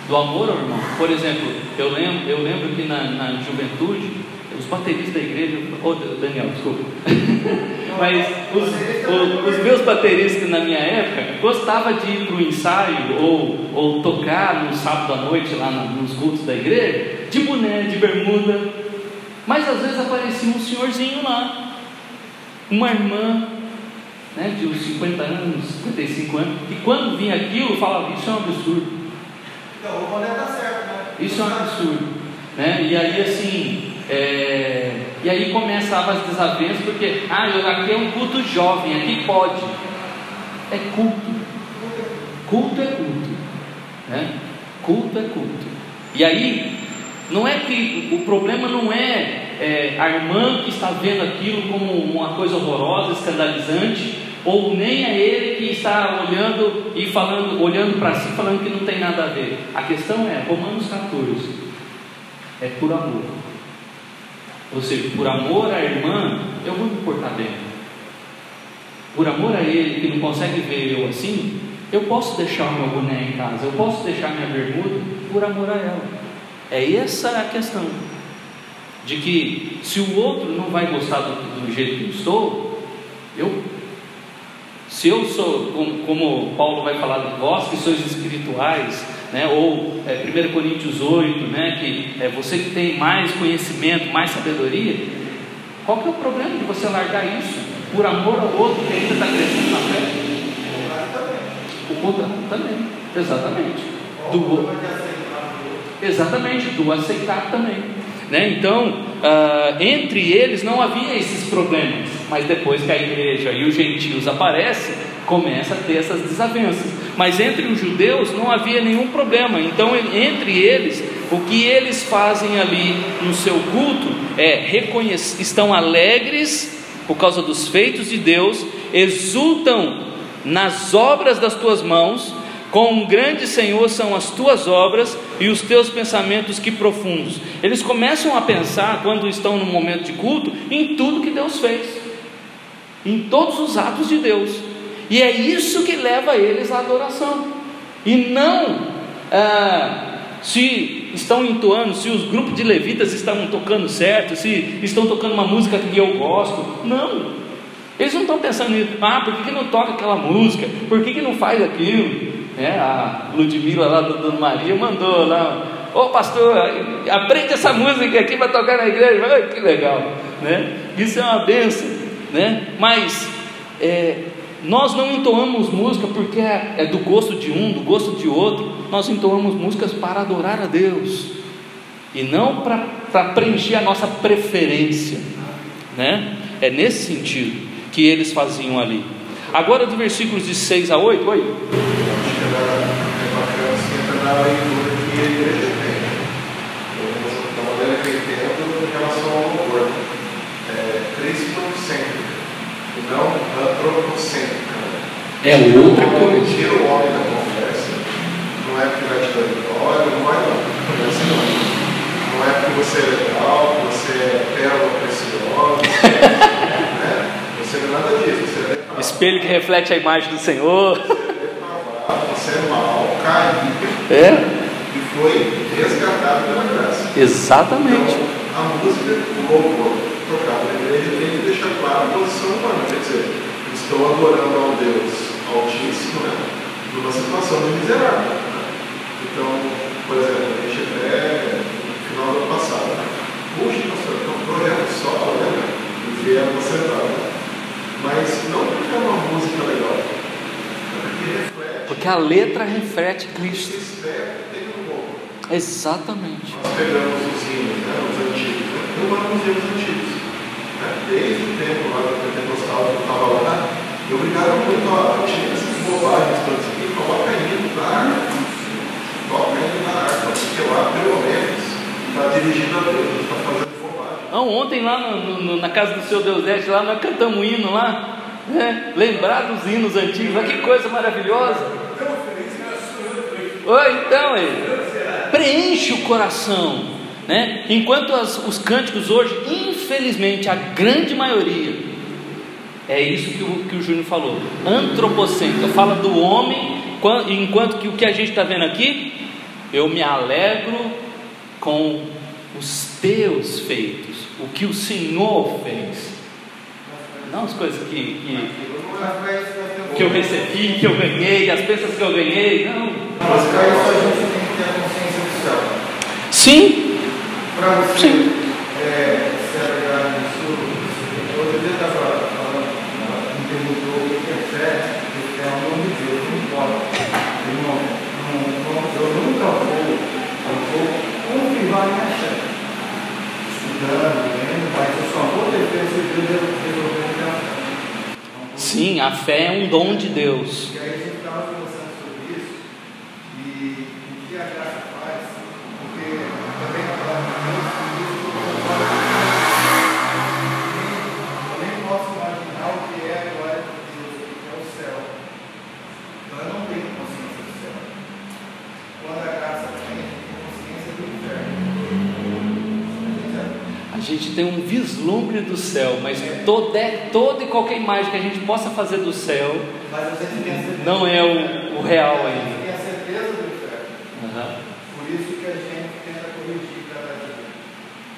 Do amor ao irmão. Por exemplo, eu lembro, eu lembro que na, na juventude, os bateristas da igreja. Ô Daniel, desculpa. Mas os, os meus bateristas na minha época gostavam de ir para o ensaio ou, ou tocar no sábado à noite lá nos cultos da igreja, de boné, de bermuda. Mas às vezes aparecia um senhorzinho lá, uma irmã, né, de uns 50 anos, 55 anos, que quando vinha aquilo falava: Isso é um absurdo. Então o boné tá certo, né? Isso é um absurdo. Né? E aí assim, é, e aí começavam as desavenças, porque ah, aqui é um culto jovem, aqui pode. É culto. Culto é culto. Né? Culto é culto. E aí, não é que o problema não é, é, a irmã que está vendo aquilo como uma coisa horrorosa, escandalizante, ou nem é ele que está olhando e falando, olhando para si, falando que não tem nada a ver. A questão é, Romanos 14, é por amor. Ou seja, por amor à irmã, eu vou me portar bem. Por amor a ele que não consegue ver eu assim, eu posso deixar o meu boné em casa, eu posso deixar minha bermuda por amor a ela. É essa a questão. De que se o outro não vai gostar do, do jeito que eu estou, eu. Se eu sou, como, como Paulo vai falar de vós que sois espirituais, né, ou é, 1 Coríntios 8, né, que é você que tem mais conhecimento, mais sabedoria, qual que é o problema de você largar isso por amor ao outro que ainda está crescendo na fé? Aí também. O contrário também, exatamente. O Do, o outro. Exatamente, do aceitar também. Né? Então, ah, entre eles não havia esses problemas, mas depois que a igreja e os gentios aparecem, começa a ter essas desavenças. Mas entre os judeus não havia nenhum problema. Então, entre eles, o que eles fazem ali no seu culto é estão alegres por causa dos feitos de Deus, exultam nas obras das tuas mãos Quão grande, Senhor, são as tuas obras e os teus pensamentos que profundos. Eles começam a pensar, quando estão no momento de culto, em tudo que Deus fez, em todos os atos de Deus. E é isso que leva eles à adoração. E não ah, se estão entoando, se os grupos de levitas estão tocando certo, se estão tocando uma música que eu gosto. Não. Eles não estão pensando nisso. Ah, por que, que não toca aquela música? Por que, que não faz aquilo? É, a Ludmilla lá do Dona Maria mandou lá. Ô oh, pastor, aprende essa música aqui para tocar na igreja. Ai, que legal. Né? Isso é uma benção. Né? Mas é, nós não entoamos música porque é, é do gosto de um, do gosto de outro. Nós entoamos músicas para adorar a Deus e não para preencher a nossa preferência, né? É nesse sentido que eles faziam ali. Agora, dos versículos de 6 a 8, oi. Acho que é bacana assim, entra na leitura que a igreja tem. Da maneira que eu entendo em relação ao louvor. É cristocêntrica e não antropocêntrica. É outra coisa. Tira o homem da conversa. Não é porque vai te dar vitória, não é não. Não é assim não. Não é porque você é legal, você é pérola preciosa. né? Você não é nada disso. Você é legal. Espelho que reflete a imagem do Senhor. É mal, caído É, e foi resgatado pela graça. exatamente. Então, a música, louvor tocado na igreja tem que deixar claro a posição humana. Quer dizer, estão adorando ao Deus Altíssimo, né? Numa situação de miserável. né? Então, por exemplo, a gente até no final do ano passado, né? Puxa, pastor, é um projeto só, né? E acertar, né? Mas não porque é uma música legal, é porque reflete Porque a letra reflete Cristo. Exatamente. Nós pegamos os hinos, né, os antigos, né, eu amo os antigos. Né, desde o tempo lá do Pentecostal que eu estava lá, me obrigaram muito a tirar essas bobagens todas aqui, coloca hino na harpa, coloca hino na harpa, porque lá pelo menos está dirigido a Deus, não está fazendo bobagem. Então, ontem lá no- no- na casa do seu Deusete, lá nós cantamos um hino lá, né? lembrar dos hinos antigos, que coisa maravilhosa. Oi, então, é, preenche o coração, né? Enquanto as- os cânticos hoje, infelizmente, a grande maioria, é isso que o, que o Júnior falou, antropocêntrica, fala do homem, quan- enquanto que o que a gente está vendo aqui, eu me alegro com os teus feitos, o que o Senhor fez, não as coisas que, que, que eu recebi, que eu ganhei, as bênçãos que eu ganhei, não. Mas para isso a gente tem que ter a consciência do céu. Sim, Para você Sim. é, se alegrar nisso, dia estava falando, me perguntou o que é fé, porque é o nome de Deus, não importa. Irmão, eu nunca vou, eu vou confirmar minha fé. Estudando, lendo, mas eu só vou ter fé se Deus resolver. Sim, a fé é um dom de Deus. E aí a gente estava conversando sobre isso e o que a graça faz, porque também na palavra de Deus, isso eu nem posso imaginar o que é a glória de Deus, o que é o céu. Então eu não tenho consciência do céu. Quando a graça vem, eu tenho consciência do inferno. Entende? A gente tem um vislumbre do céu, mas toda, toda e qualquer imagem que a gente possa fazer do céu não é o, o real ainda. tem a certeza do inferno. Aham. Por isso que a gente tenta corrigir cada dia.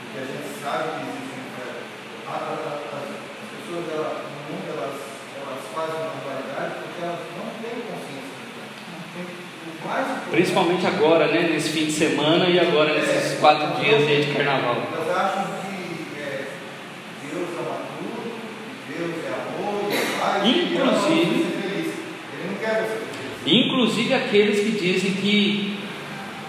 Porque a gente sabe que existe um inferno. A- a- a- As as pessoas no mundo elas, elas fazem uma barbaridade porque elas não têm consciência do inferno. Principalmente agora, né? Nesse fim de semana e agora nesses quatro dias de carnaval. Elas acham que é, Deus ama tudo, Deus é amor, Deus faz, e Ele ama você Inclusive- ser feliz. Ele não quer você ser feliz. Inclusive aqueles que dizem que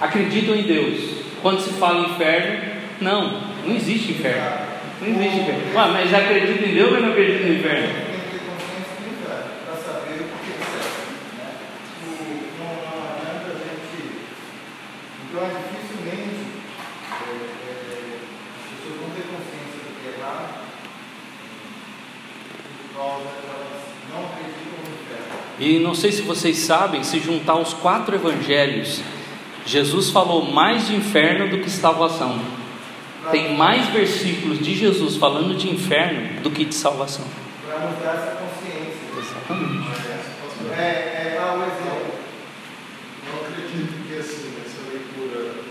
acreditam em Deus. Quando se fala inferno, não, não existe inferno. Não existe inferno. Ah, mas acredita em Deus ou não acredita no inferno? Tem que ter consciência do inferno para saber o que é certo. Né? O- Não, não adianta a gente. Então, é dificilmente é, é, as pessoas vão ter consciência do que é errado por causa que elas não acreditam no inferno. E não sei se vocês sabem, se juntar os quatro evangelhos, Jesus falou mais de inferno do que salvação. Tem mais versículos de Jesus falando de inferno do que de salvação. Para nos dar essa consciência. Exatamente. É, é dar o exemplo. Eu acredito que assim, essa leitura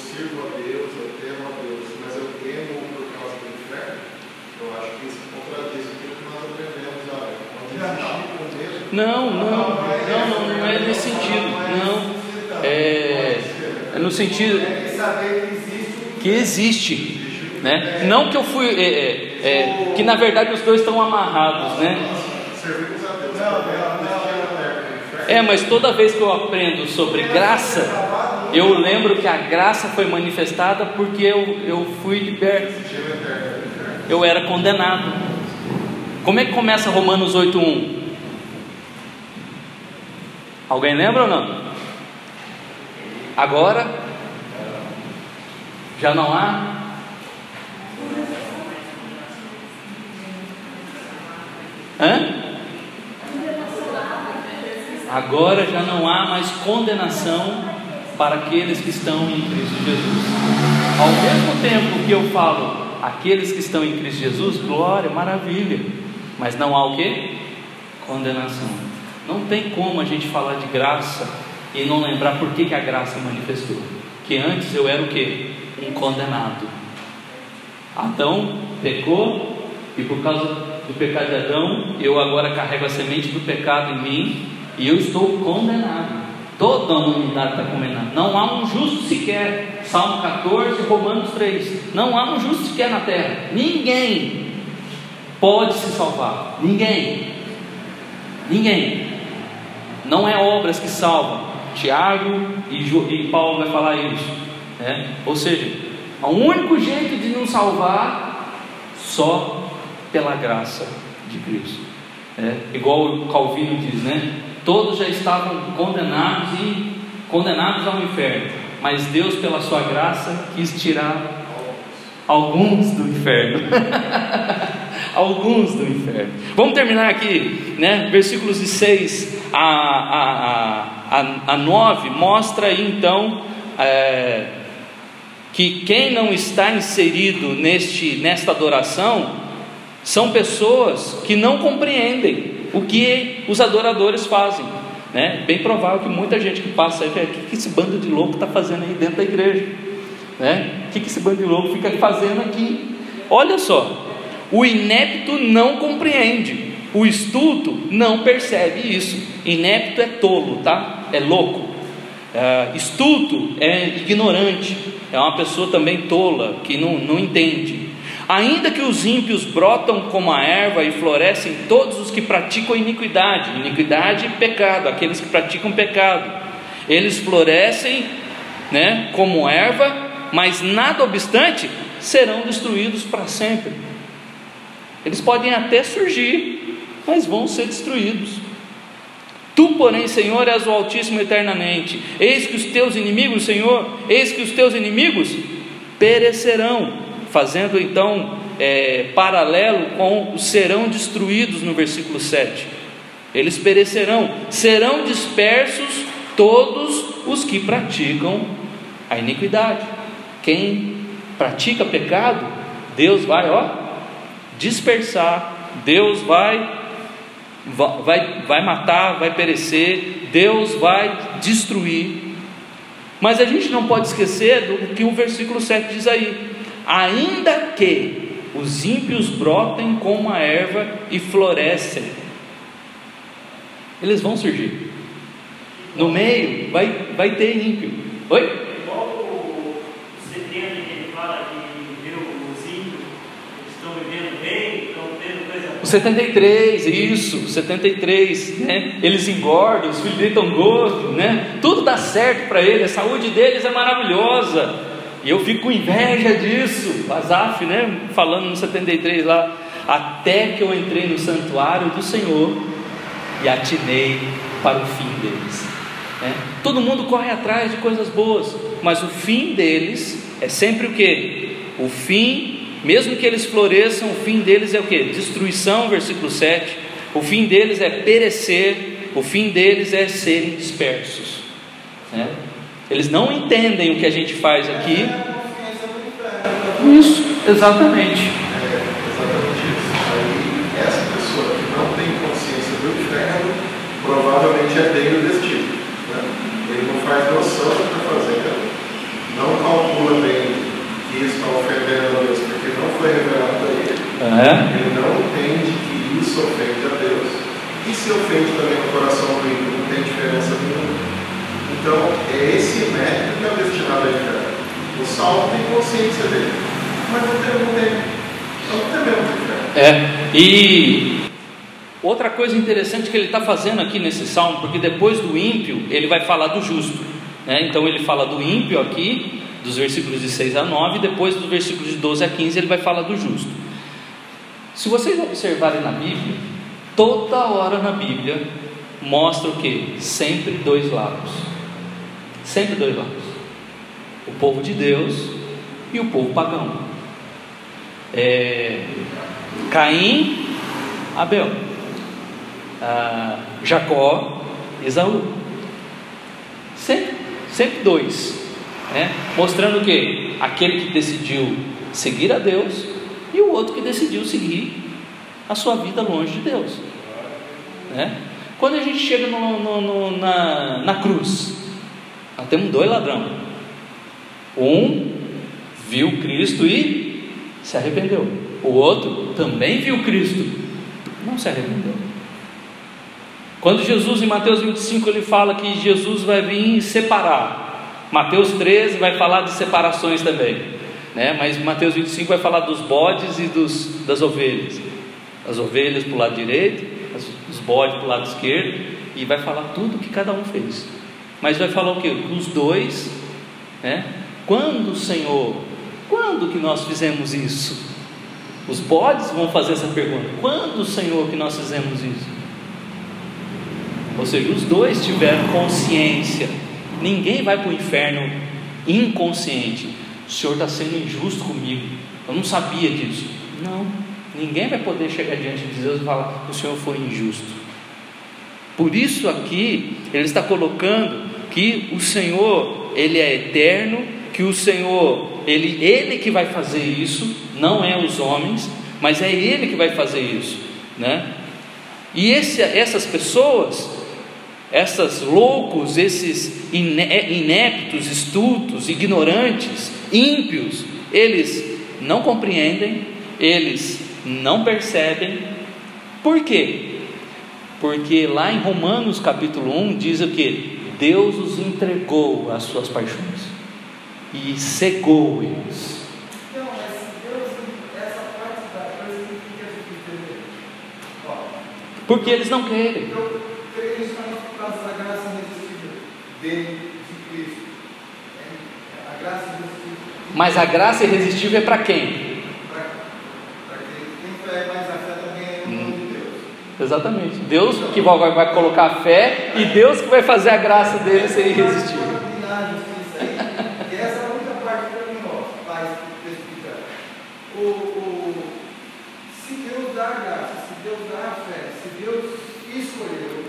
sirvo a Deus, eu temo a Deus, mas eu temo por causa do inferno, eu acho que isso contradiz aquilo que nós aprendemos lá. Onde existe o medo, Não, não, não, não, não é nesse sentido. Não. É, é no sentido que existe né? Não que eu fui, é, é, é, que na verdade os dois estão amarrados, né? É, mas toda vez que eu aprendo sobre graça, eu lembro que a graça foi manifestada porque eu, eu fui liberto, eu era condenado. Como é que começa Romanos 8:1? Alguém lembra ou não? Agora já não há Hã? Agora já não há mais condenação para aqueles que estão em Cristo Jesus. Ao mesmo tempo que eu falo aqueles que estão em Cristo Jesus, glória, maravilha, mas não há o que? Condenação. Não tem como a gente falar de graça e não lembrar por que, que a graça manifestou. Que antes eu era o que? Um condenado. Adão pecou e por causa do pecado de Adão, eu agora carrego a semente do pecado em mim e eu estou condenado. Toda a humanidade está condenada. Não há um justo sequer. Salmo 14, Romanos 3. Não há um justo sequer na terra. Ninguém pode se salvar. Ninguém. Ninguém. Não é obras que salvam. Tiago e, Ju- e Paulo vai falar isso. né? Ou seja, o único jeito de nos salvar só pela graça de Cristo. É, igual o Calvino diz, né? Todos já estavam condenados e condenados ao inferno, mas Deus, pela sua graça, quis tirar alguns do inferno. alguns do inferno. Vamos terminar aqui, né? Versículos de 6 a, a, a, a 9 mostra então é, que quem não está inserido neste, nesta adoração são pessoas que não compreendem o que os adoradores fazem. Né? Bem provável que muita gente que passa aí, o que, esse bando de louco está fazendo aí dentro da igreja? Né? O que esse bando de louco fica fazendo aqui? Olha só, o inepto não compreende, o estulto não percebe isso. Inepto é tolo, tá? É louco. É, estulto é ignorante, é uma pessoa também tola, que não, não entende. Ainda que os ímpios brotam como a erva e florescem todos os que praticam iniquidade, iniquidade e pecado, aqueles que praticam pecado, eles florescem né, como erva, mas nada obstante serão destruídos para sempre. Eles podem até surgir, mas vão ser destruídos. Tu, porém, Senhor, és o Altíssimo eternamente. Eis que os teus inimigos, Senhor, eis que os teus inimigos perecerão. Fazendo então é, paralelo com os serão destruídos no versículo 7. Eles perecerão, serão dispersos todos os que praticam a iniquidade. Quem pratica pecado, Deus vai, ó, dispersar, Deus vai vai, vai matar, vai perecer, Deus vai destruir. Mas a gente não pode esquecer do que o versículo 7 diz aí: ainda que os ímpios brotem como a erva e florescem, eles vão surgir. No meio vai, vai ter ímpio. Oi? Igual o 70 que ele fala que viu os ímpios, eles estão vivendo bem, estão tendo coisa boa. O 73, isso, 73, né? Eles engordam, os filhos estão gordos, né? Tudo dá certo para eles, a saúde deles é maravilhosa. E eu fico com inveja disso. Azaf, né? Falando no 73 lá, até que eu entrei no santuário do Senhor e atinei para o fim deles. né? Todo mundo corre atrás de coisas boas, mas o fim deles é sempre o que? O fim, mesmo que eles floresçam, o fim deles é o que? Destruição, versículo 7. O fim deles é perecer, o fim deles é serem dispersos. né? Eles não entendem o que a gente faz aqui. Isso, exatamente. É exatamente isso. Aí, essa pessoa que não tem consciência do inferno, provavelmente é meio desse tipo. Né? Ele não faz noção do que está fazendo, não calcula É? Ele não entende que isso ofende a Deus. E se ofende também o coração do ímpio, não tem diferença nenhuma. Então, é esse método que é destinado a edificar. O salmo tem consciência dele, mas não tem, não tem, não tem mesmo. É, e outra coisa interessante que ele está fazendo aqui nesse salmo, porque depois do ímpio ele vai falar do justo, né? então ele fala do ímpio aqui, dos versículos de 6 a 9, e depois dos versículos de 12 a 15 ele vai falar do justo. Se vocês observarem na Bíblia, toda hora na Bíblia mostra o que? Sempre dois lados. Sempre dois lados. O povo de Deus e o povo pagão. É, Caim, Abel, ah, Jacó, Esaú. Sempre, sempre dois, né? mostrando que? Aquele que decidiu seguir a Deus e o outro que decidiu seguir a sua vida longe de Deus. Né? Quando a gente chega no, no, no, na, na cruz, nós temos dois ladrões. Um viu Cristo e se arrependeu. O outro também viu Cristo, não se arrependeu. Quando Jesus, em Mateus 25, ele fala que Jesus vai vir separar. Mateus 13 vai falar de separações também. Né? Mas Mateus 25 vai falar dos bodes e dos, das ovelhas. As ovelhas para o lado direito, os bodes para o lado esquerdo, e vai falar tudo que cada um fez. Mas vai falar o que? Os dois, né? Quando o Senhor, quando que nós fizemos isso? Os bodes vão fazer essa pergunta: quando, Senhor, que nós fizemos isso? Ou seja, os dois tiveram consciência. Ninguém vai para o inferno inconsciente. O Senhor está sendo injusto comigo. Eu não sabia disso. Não. Ninguém vai poder chegar diante de Deus e falar: o Senhor foi injusto. Por isso aqui ele está colocando que o Senhor ele é eterno, que o Senhor ele ele que vai fazer isso, não é os homens, mas é ele que vai fazer isso, né? E esse, essas pessoas, essas loucos, esses ineptos, estultos, ignorantes, ímpios, eles não compreendem, eles não percebem. Por quê? Porque lá em Romanos capítulo 1 diz o que? Deus os entregou às suas paixões e cegou eles. Porque eles não querem. eu creio justamente por causa da graça irresistível dele, de Cristo. É, A graça irresistível Mas a graça irresistível é para quem? para quem tem fé, mas a fé também é no nome de Deus. Exatamente. Deus que vai, vai colocar a fé e Deus que vai fazer a graça dele ser irresistível. E é se Deus dá a graça, se Deus dá a fé, se Deus escolheu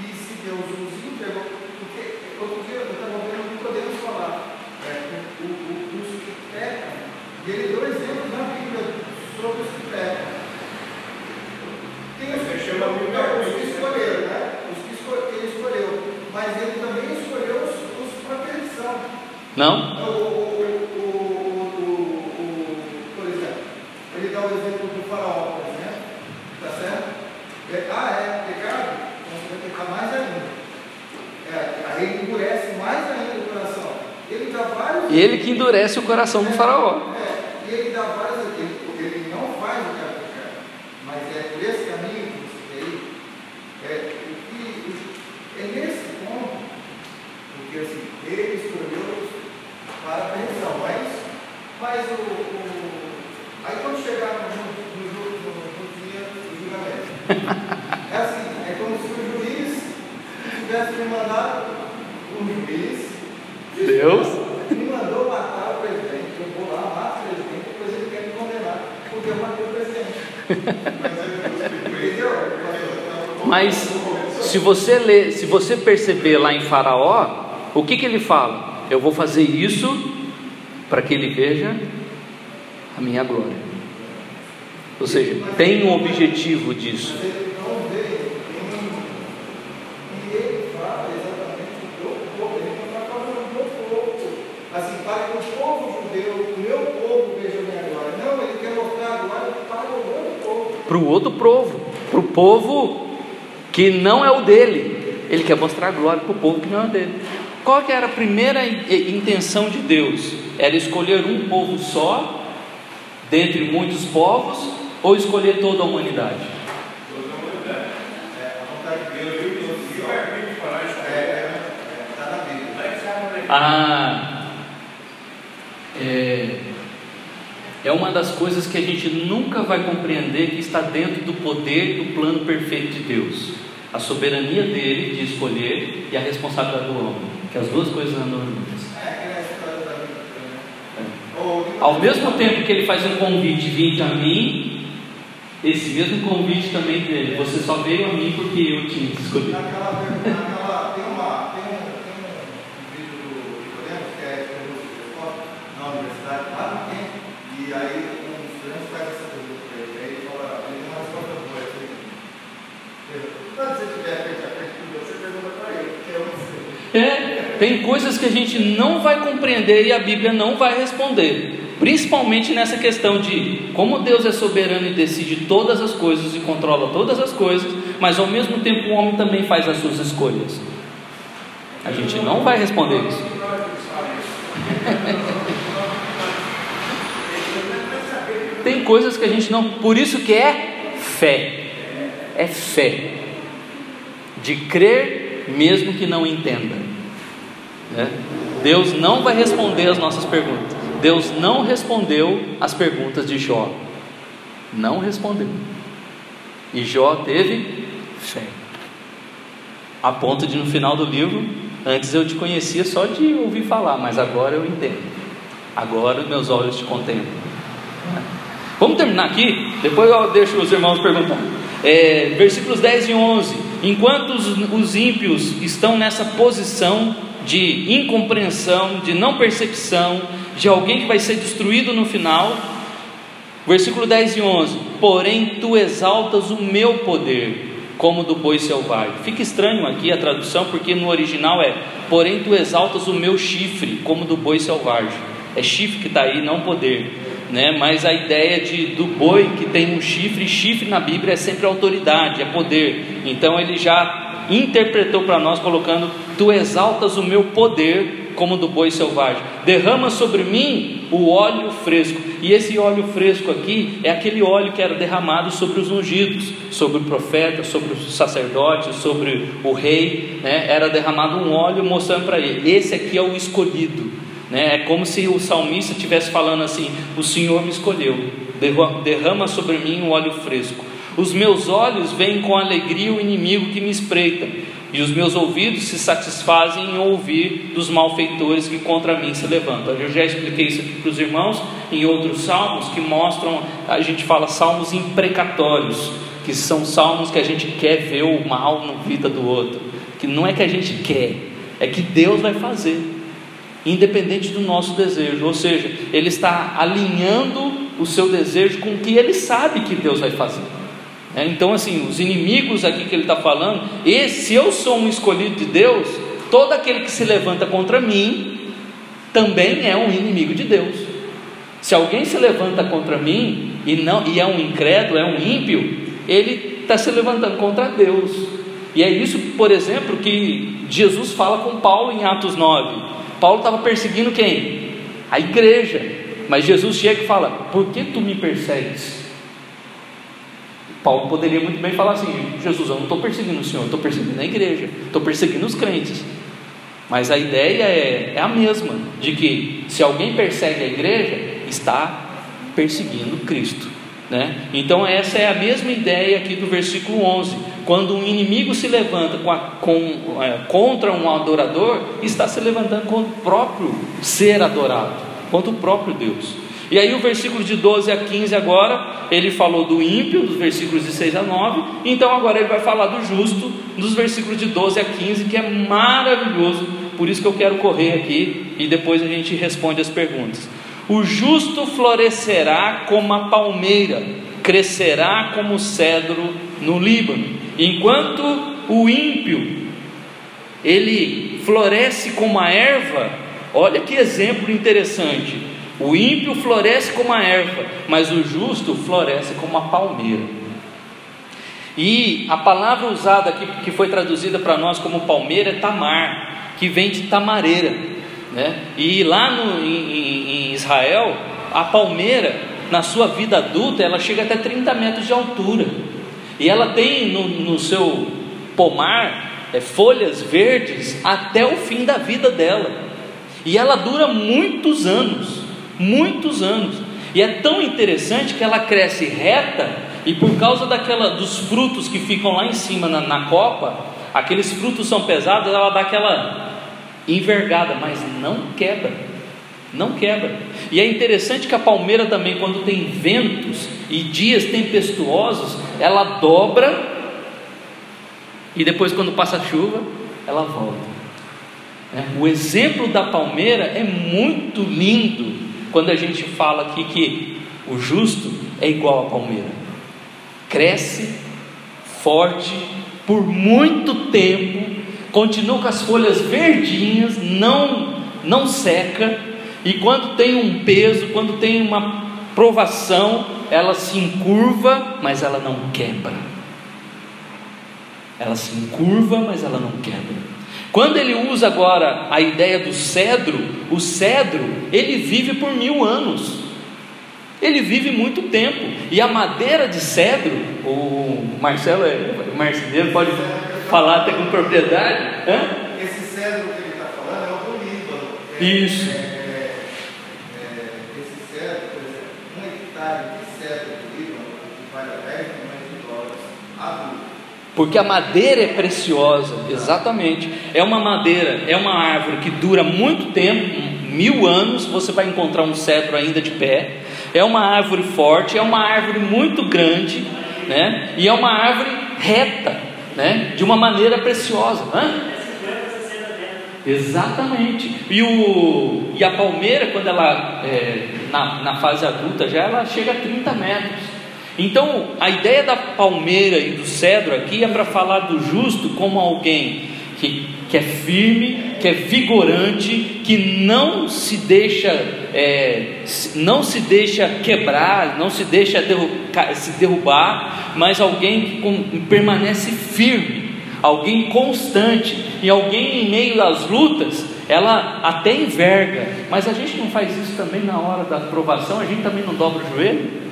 e se Deus os entregou, porque outro dia eu estava vendo que podemos falar, é, o, o, os que pecam, e ele deu exemplos na Bíblia sobre os que pecam. Tem os, Você chama a Bíblia não, os que ruim, né? escolheram, né? Os que esco- ele escolheu, mas ele também escolheu os, os para perdição. Não? Por exemplo, ele dá o exemplo do faraó, por exemplo, tá certo? É, ah, é pecado? Então você vai pecar mais ainda. É, aí ele endurece mais ainda o coração. Ele dá vários. Ele que endurece o coração do faraó. É, e ele dá vários. Ele, ele não faz o cara pecar, mas é por esse caminho que você tem. É, o que- é nesse ponto, porque assim, ele escolheu para a perdição, mas, mas o, o- Aí quando chegar no, no, no, ju- no, no dia do julgamento, é assim, é como se o juiz tivesse me mandado, um juiz, Deus. me mandou matar o presidente, eu vou lá, mato o presidente, depois ele quer me condenar, porque eu matei o presidente. Mas se você ler, se você perceber lá em Faraó, o que, que ele fala? Eu vou fazer isso para que ele veja a minha glória. Ou seja, tem um objetivo disso. Mas ele não veio em- e ele fala exatamente do povo, ele não está falando do povo. Assim, para que o povo judeu, o meu povo veja a minha glória. Não, ele quer mostrar a glória para Para o outro povo, para o povo que não é o dele. Ele quer mostrar glória para o povo que não é o dele. Qual que era a primeira intenção de Deus? Era escolher um povo só, dentre muitos povos, ou escolher toda a humanidade? Toda a humanidade. É, a vontade de Deus, eu e o é, é, está na Bíblia. Ah, é, é uma das coisas que a gente nunca vai compreender que está dentro do poder do plano perfeito de Deus. A soberania dele de escolher e a responsabilidade do homem. Que as duas coisas andam juntas. Ao mesmo tempo que ele faz um convite, vinde a mim, esse mesmo convite também dele, você só veio a mim porque eu tinha. Naquela, naquela, tem, uma, tem, um, tem um vídeo do Nicodemos, que é na universidade, lá no tempo, e aí um estudante faz essa pergunta para ele, aí ele fala, ele não responde a coisa, assim, quando você estiver frente a frente com Deus, você pergunta para ele, que eu não sei. É, tem coisas que a gente não vai compreender e a Bíblia não vai responder. Principalmente nessa questão de como Deus é soberano e decide todas as coisas e controla todas as coisas, mas ao mesmo tempo o homem também faz as suas escolhas. A gente não vai responder isso. Tem coisas que a gente não. Por isso que é fé. É fé. De crer mesmo que não entenda. Né? Deus não vai responder as nossas perguntas. Deus não respondeu as perguntas de Jó. Não respondeu. E Jó teve fé. A ponto de no final do livro, antes eu te conhecia só de ouvir falar, mas agora eu entendo. Agora meus olhos te contemplam. Vamos terminar aqui, depois eu deixo os irmãos perguntar. É, versículos 10 e 11. Enquanto os, os ímpios estão nessa posição de incompreensão, de não percepção, de alguém que vai ser destruído no final. Versículo 10 e 11: Porém, tu exaltas o meu poder, como do boi selvagem. Fica estranho aqui a tradução, porque no original é: Porém, tu exaltas o meu chifre, como do boi selvagem. É chifre que está aí, não poder. Né? Mas a ideia de, do boi que tem um chifre, chifre na Bíblia é sempre autoridade, é poder. Então ele já interpretou para nós, colocando: Tu exaltas o meu poder, como do boi selvagem. Derrama sobre mim o óleo fresco. E esse óleo fresco aqui é aquele óleo que era derramado sobre os ungidos, sobre o profeta, sobre os sacerdotes, sobre o rei. Né? Era derramado um óleo mostrando para ele: esse aqui é o escolhido. Né? É como se o salmista estivesse falando assim: o Senhor me escolheu, derrama sobre mim o óleo fresco. Os meus olhos veem com alegria o inimigo que me espreita e os meus ouvidos se satisfazem em ouvir dos malfeitores que contra mim se levantam. Eu já expliquei isso aqui para os irmãos em outros salmos que mostram, a gente fala salmos imprecatórios, que são salmos que a gente quer ver o mal na vida do outro, que não é que a gente quer, é que Deus vai fazer, independente do nosso desejo, ou seja, Ele está alinhando o seu desejo com o que Ele sabe que Deus vai fazer. É, então, assim, os inimigos aqui que ele está falando, e se eu sou um escolhido de Deus, todo aquele que se levanta contra mim também é um inimigo de Deus. Se alguém se levanta contra mim e não e é um incrédulo, é um ímpio, ele está se levantando contra Deus. E é isso, por exemplo, que Jesus fala com Paulo em Atos 9. Paulo estava perseguindo quem? A igreja. Mas Jesus chega e fala: Por que tu me persegues? Paulo poderia muito bem falar assim: Jesus, eu não estou perseguindo o Senhor, estou perseguindo a igreja, estou perseguindo os crentes. Mas a ideia é, é a mesma: de que se alguém persegue a igreja, está perseguindo Cristo. Né? Então, essa é a mesma ideia aqui do versículo 11: quando um inimigo se levanta com a, com, é, contra um adorador, está se levantando contra o próprio ser adorado, contra o próprio Deus. E aí o versículo de 12 a 15 agora, ele falou do ímpio, dos versículos de 6 a 9, então agora ele vai falar do justo, dos versículos de 12 a 15, que é maravilhoso, por isso que eu quero correr aqui e depois a gente responde as perguntas. O justo florescerá como a palmeira, crescerá como o cedro no Líbano, enquanto o ímpio ele floresce como a erva. Olha que exemplo interessante O ímpio floresce como a erva, mas o justo floresce como a palmeira. E a palavra usada aqui, que foi traduzida para nós como palmeira, é tamar, que vem de tamareira. Né? E lá no, em, em Israel, a palmeira, na sua vida adulta, ela chega até 30 metros de altura. E ela tem no, no seu pomar é, folhas verdes até o fim da vida dela. E ela dura muitos anos, muitos anos. E é tão interessante que ela cresce reta e por causa daquela dos frutos que ficam lá em cima na, na copa, aqueles frutos são pesados, ela dá aquela envergada, mas não quebra. Não quebra. E é interessante que a palmeira também, quando tem ventos e dias tempestuosos, ela dobra e depois, quando passa a chuva, ela volta. É, o exemplo da palmeira é muito lindo quando a gente fala aqui que o justo é igual à palmeira, cresce forte por muito tempo, continua com as folhas verdinhas, não não seca, e quando tem um peso, quando tem uma provação, ela se encurva, mas ela não quebra. Ela se encurva, mas ela não quebra. Quando ele usa agora a ideia do cedro, o cedro ele vive por mil anos. Ele vive muito tempo. E a madeira de cedro, o Marcelo é marceneiro, pode falar até com propriedade. Hã? Esse cedro que ele está falando é o do Líbano. Isso. É, é, é, esse cedro, por exemplo, um hectare de cedro do Líbano vale a 10 milhões de dólares adulto. Porque a madeira é preciosa, exatamente. É uma madeira, é uma árvore que dura muito tempo, mil anos. Você vai encontrar um cedro ainda de pé. É uma árvore forte, é uma árvore muito grande, né? E é uma árvore reta, né? De uma maneira preciosa. Hã? Exatamente. E, o, e a palmeira, quando ela é, na, na fase adulta, já ela chega a 30 metros. Então, a ideia da palmeira e do cedro aqui é para falar do justo como alguém que, que é firme, que é vigorante, que não se deixa é, não se deixa quebrar, não se deixa se derrubar, mas alguém que com, permanece firme, alguém constante e alguém em meio às lutas ela até enverga, mas a gente não faz isso também na hora da aprovação, a gente também não dobra o joelho.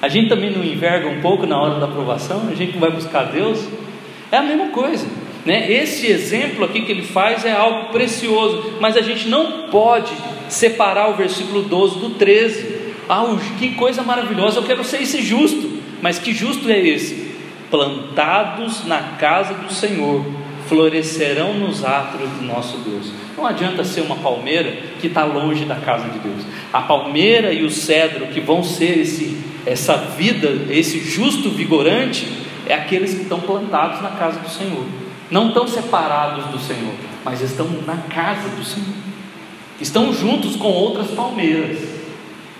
A gente também não enverga um pouco na hora da aprovação, a gente vai buscar Deus. É a mesma coisa. Né? Esse exemplo aqui que ele faz é algo precioso, mas a gente não pode separar o versículo 12 do 13. Ah, que coisa maravilhosa, eu quero ser esse justo, mas que justo é esse? Plantados na casa do Senhor, florescerão nos átrios do nosso Deus. Não adianta ser uma palmeira que está longe da casa de Deus. A palmeira e o cedro que vão ser esse, essa vida, esse justo vigorante, é aqueles que estão plantados na casa do Senhor. Não estão separados do Senhor, mas estão na casa do Senhor. Estão juntos com outras palmeiras.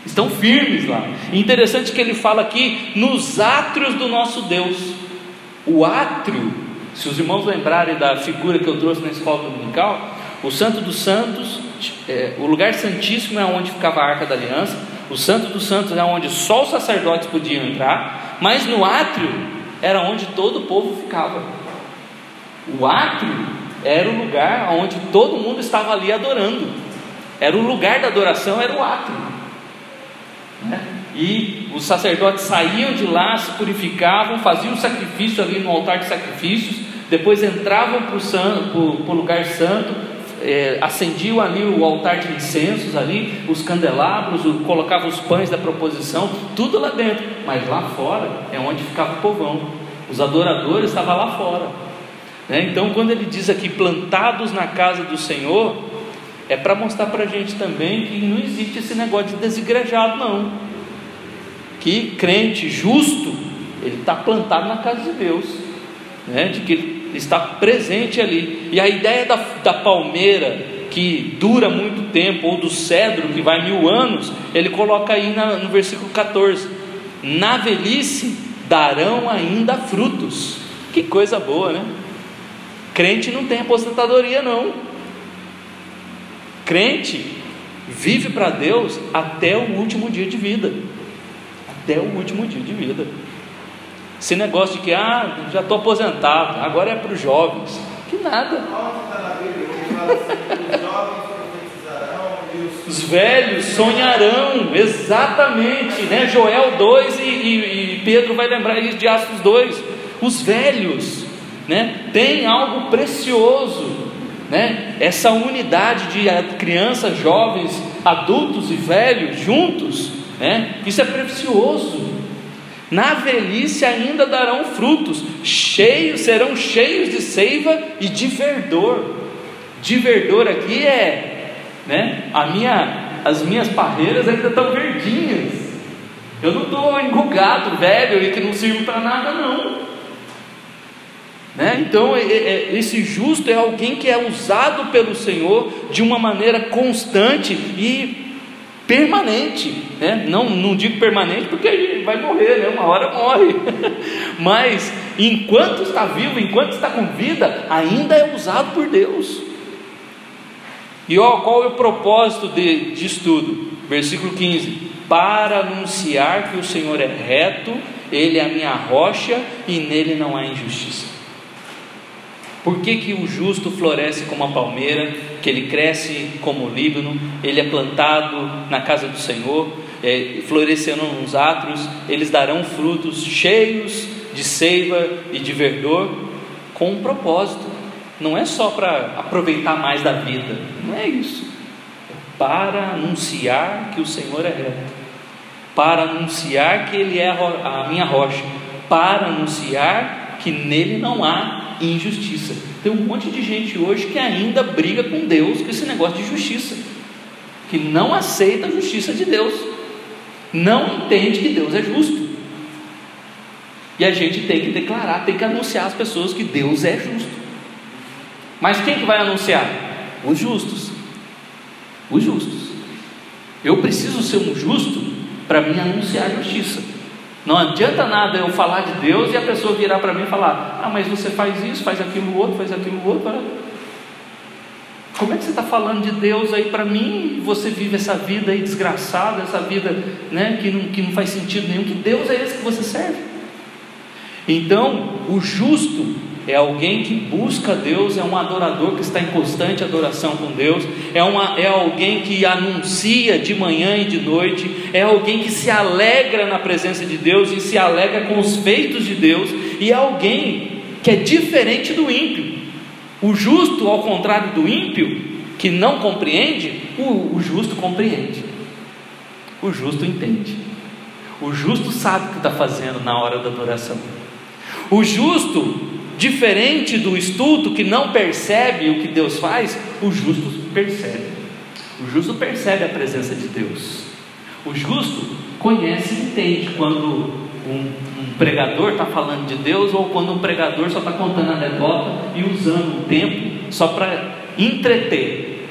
Estão firmes lá. interessante que ele fala aqui nos átrios do nosso Deus. O átrio, se os irmãos lembrarem da figura que eu trouxe na escola dominical, o Santo dos Santos, é, o lugar santíssimo é onde ficava a Arca da Aliança. O Santo dos Santos é onde só os sacerdotes podiam entrar, mas no átrio era onde todo o povo ficava. O átrio era o lugar onde todo mundo estava ali adorando. Era o lugar da adoração, era o átrio. Né? E os sacerdotes saíam de lá, se purificavam, faziam sacrifício ali no altar de sacrifícios, depois entravam para o lugar santo, é, acendiam ali o altar de incensos ali, os candelabros, o, colocavam os pães da proposição, tudo lá dentro, mas lá fora é onde ficava o povão, os adoradores estavam lá fora. Né? Então, quando ele diz aqui plantados na casa do Senhor, é para mostrar para a gente também que não existe esse negócio de desigrejado, não. Que crente justo, ele está plantado na casa de Deus, né? de que ele está presente ali. E a ideia da, da palmeira que dura muito tempo, ou do cedro que vai mil anos, ele coloca aí na, no versículo 14: Na velhice darão ainda frutos. Que coisa boa, né? Crente não tem aposentadoria, não. Crente vive para Deus até o último dia de vida. Até o último dia de vida. Esse negócio de que, ah, já estou aposentado, agora é para os jovens. Que nada. Os velhos sonharão, exatamente, né? Joel 2 e, e- e Pedro vai lembrar de Atos 2. Os velhos, né? Tem algo precioso, né? Essa unidade de crianças, jovens, adultos e velhos juntos, né? Isso é precioso. Na velhice ainda darão frutos, cheios, serão cheios de seiva e de verdor. De verdor aqui é, né? A minha, as minhas parreiras ainda estão verdinhas. Eu não estou engugado, velho e que não sirvo para nada não. Né? Então, é- é- esse justo é alguém que é usado pelo Senhor de uma maneira constante e permanente, né? não, não digo permanente porque gente vai morrer, né? uma hora morre, mas enquanto está vivo, enquanto está com vida, ainda é usado por Deus. E ó, qual é o propósito de, disso tudo? Versículo 15: Para anunciar que o Senhor é reto, Ele é a minha rocha e nele não há injustiça. Por que, que o justo floresce como a palmeira, que ele cresce como o líbano, ele é plantado na casa do Senhor, é, florescendo nos átrios, eles darão frutos cheios de seiva e de verdor, com um propósito, não é só para aproveitar mais da vida, não é isso, é para anunciar que o Senhor é reto, para anunciar que Ele é a, minha rocha, para anunciar que nele não há injustiça. Tem um monte de gente hoje que ainda briga com Deus com esse negócio de justiça, que não aceita a justiça de Deus, não entende que Deus é justo. E a gente tem que declarar, tem que anunciar às pessoas que Deus é justo. Mas quem que vai anunciar? Os justos. Os justos. Eu preciso ser um justo para me anunciar a justiça. Não adianta nada eu falar de Deus e a pessoa virar para mim e falar: Ah, mas você faz isso, faz aquilo outro, faz aquilo outro. Como é que você está falando de Deus aí para mim você vive essa vida aí desgraçada, essa vida né, que, não, que não faz sentido nenhum? Que Deus é esse que você serve? Então, o justo é alguém que busca Deus, é um adorador que está em constante adoração com Deus, é, uma, é alguém que anuncia de manhã e de noite, é alguém que se alegra na presença de Deus e se alegra com os feitos de Deus, e é alguém que é diferente do ímpio. O justo, ao contrário do ímpio, que não compreende, o, o justo compreende, o justo entende, o justo sabe o que está fazendo na hora da adoração. O justo, diferente do estulto que não percebe o que Deus faz, o justo percebe. O justo percebe a presença de Deus. O justo conhece e entende quando um, um pregador está falando de Deus ou quando um pregador só está contando anedota e usando o tempo só para entreter,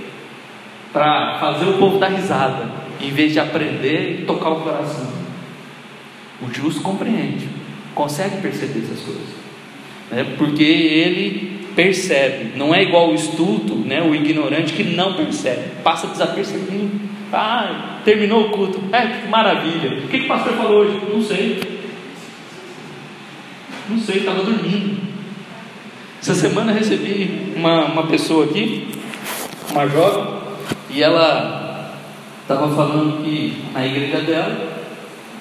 para fazer o povo dar risada, em vez de aprender e tocar o coração. O justo compreende, consegue perceber essas coisas, né? porque ele percebe, não é igual o estulto, né? o ignorante que não percebe, passa desapercebido. Ah, terminou o culto, é, que maravilha. O que, que o pastor falou hoje? Não sei. Não sei, estava dormindo. Essa semana recebi uma, uma pessoa aqui, uma jovem, e ela estava falando que na igreja dela,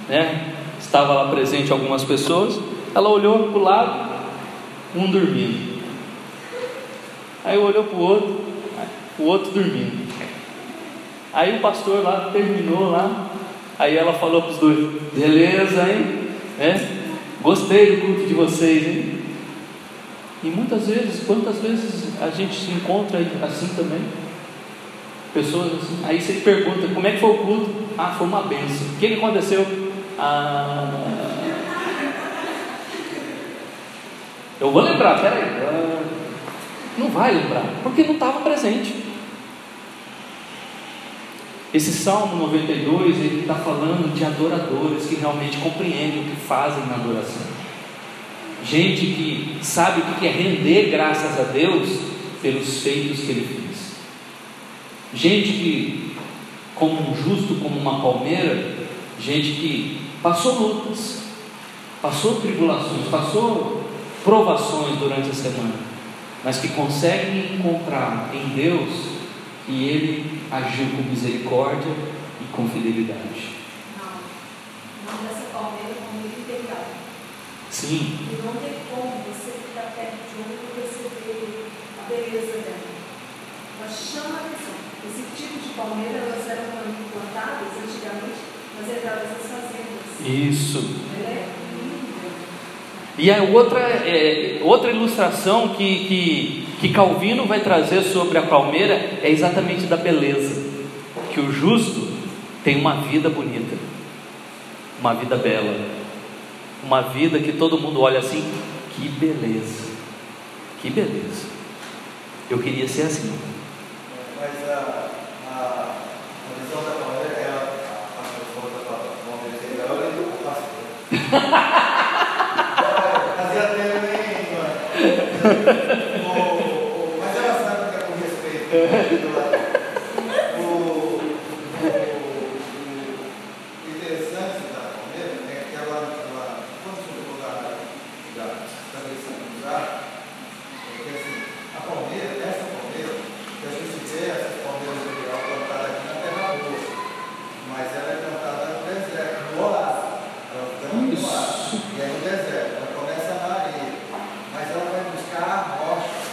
né, estava lá presente algumas pessoas, ela olhou para o lado, um dormindo. Aí olhou para o outro, o outro dormindo. Aí o pastor lá terminou lá, aí ela falou para os dois, beleza, hein? É? Gostei do culto de vocês, hein? E muitas vezes, quantas vezes a gente se encontra assim também? Pessoas assim, aí você pergunta, como é que foi o culto? Ah, foi uma benção. O que, aconteceu? Ah, eu vou lembrar, peraí. Não vai lembrar, porque não estava presente. Esse Salmo 92, ele está falando de adoradores que realmente compreendem o que fazem na adoração. Gente que sabe o que é render graças a Deus pelos feitos que ele fez. Gente que como um justo, como uma palmeira, gente que passou lutas, passou tribulações, passou provações durante a semana, mas que consegue encontrar em Deus que Ele agiu com misericórdia e com fidelidade. Não. Não dessa palmeira como integral. Sim, E não tem como você ficar perto de um e perceber a beleza dela. Ela chama a atenção. Esse tipo de palmeira, elas eram plantadas antigamente nas entradas das fazendas. isso. Ela é. E a outra, é, outra ilustração que, que, que Calvino vai trazer sobre a palmeira é exatamente da beleza. Que o justo tem uma vida bonita, uma vida bela, uma vida que todo mundo olha assim, que beleza, que beleza. Eu queria ser assim. Mas a, a, a visão da palmeira é a, a, a pessoa da palmeira integral e do pastor. Mas ela sabe que é com respeito. O, o, o interessante da palmeira é que ela, ela quando chegou lá, já estabelecendo o lugar, é que assim, a palmeira, essa palmeira, que a gente vê essas palmeiras de geral plantadas aqui na terra boa, mas ela é plantada no deserto, no oásis. Ela fica no Isso. oásis, e é no deserto, ela começa na areia, mas ela vai buscar a rocha.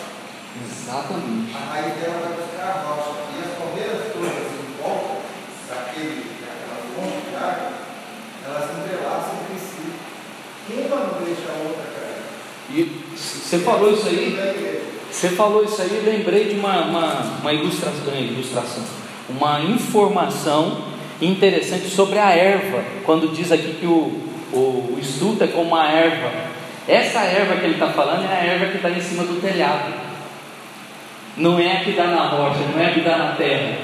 Exatamente. A raiz dela vai buscar a rocha. E as palmeiras todas em volta daquele, daquela fonte de água, elas se entrelaçam entre si. Uma não deixa a outra cair. E você falou isso aí, Você falou isso aí, lembrei de uma, uma, uma ilustração, ilustração, uma informação interessante sobre a erva, quando diz aqui que o, o, o estudo é como uma erva. Essa erva que ele está falando é a erva que está em cima do telhado. Não é a que dá na rocha, não é a que dá na terra,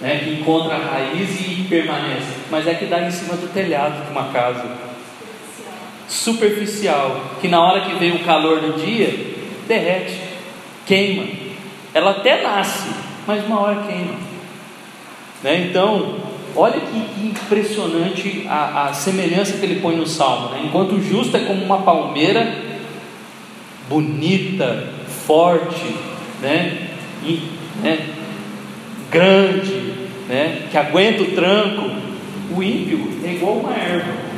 né, que encontra a raiz e permanece, mas é a que dá em cima do telhado de uma casa superficial, que na hora que vem o calor do dia, derrete, queima. Ela até nasce, mas uma hora queima. Né? Então, olha que, impressionante a, a semelhança que ele põe no salmo. Né? Enquanto o justo é como uma palmeira bonita, forte, né? E, né? grande, né? que aguenta o tranco, o ímpio é igual uma erva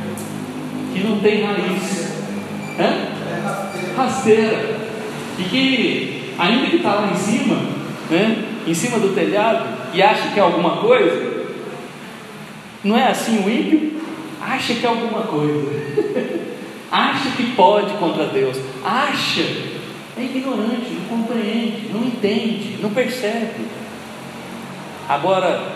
que não tem raiz. Hã? Rasteira. E que, ainda que está lá em cima, né? em cima do telhado, e acha que é alguma coisa, não é assim o ímpio? Acha que é alguma coisa. acha que pode contra Deus. Acha. É ignorante, não compreende, não entende, não percebe. Agora,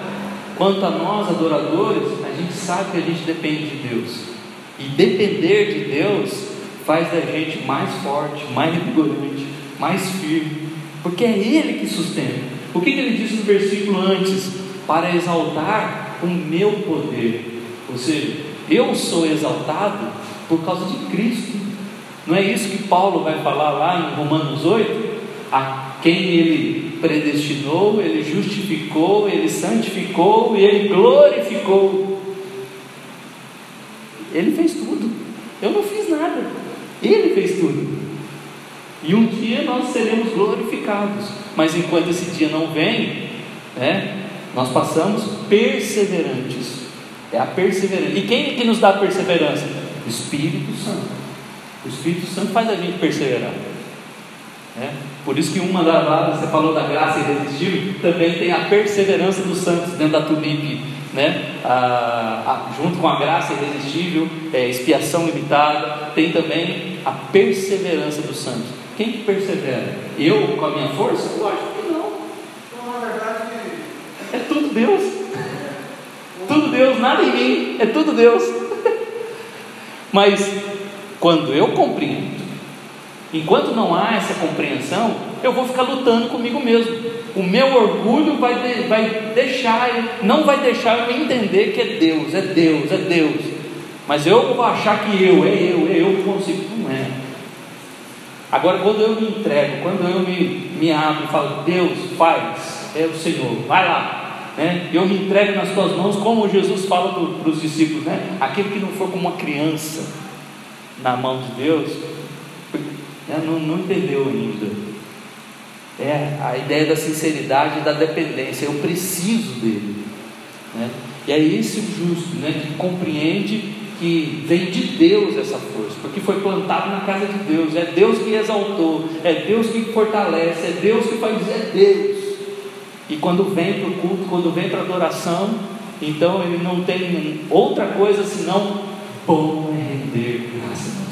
quanto a nós adoradores, a gente sabe que a gente depende de Deus. E depender de Deus faz da gente mais forte, mais vigorante, mais firme, porque é Ele que sustenta. O que, que ele diz no versículo antes? Para exaltar o meu poder. Ou seja, eu sou exaltado por causa de Cristo. Não é isso que Paulo vai falar lá em Romanos 8? A quem ele predestinou, ele justificou, ele santificou e ele glorificou. Ele fez tudo. Eu não fiz nada. Ele fez tudo. E um dia nós seremos glorificados. Mas enquanto esse dia não vem, né, nós passamos perseverantes. É a perseverança. E quem é que nos dá perseverança? O Espírito Santo. O Espírito Santo faz a gente perseverar. Né? Por isso que uma das lá, você falou da graça irresistível, também tem a perseverança dos santos dentro da tulipe, né? Junto com a graça irresistível, é, expiação limitada, tem também a perseverança dos santos. Quem que persevera? Eu com a minha força? Lógico que não. Então, na verdade, É tudo Deus. Tudo Deus, nada em mim, é tudo Deus. Mas quando eu compreendo, enquanto não há essa compreensão, eu vou ficar lutando comigo mesmo. O meu orgulho vai, de, vai deixar, não vai deixar eu entender que é Deus, é Deus, é Deus. Mas eu vou achar que eu, é eu, é eu que consigo. Não é. Agora, quando eu me entrego, quando eu me, me abro e falo, Deus faz, é o Senhor, vai lá. né? eu me entrego nas tuas mãos, como Jesus fala para os discípulos, né? aquele que não for como uma criança na mão de Deus, né? não, não entendeu ainda. É a ideia da sinceridade e da dependência, eu preciso dele. Né? E é esse o justo, né? que compreende que vem de Deus essa força, porque foi plantado na casa de Deus, é Deus que exaltou, é Deus que fortalece, é Deus que faz, é Deus. E quando vem para o culto, quando vem para a adoração, então ele não tem outra coisa senão bom é render graças ao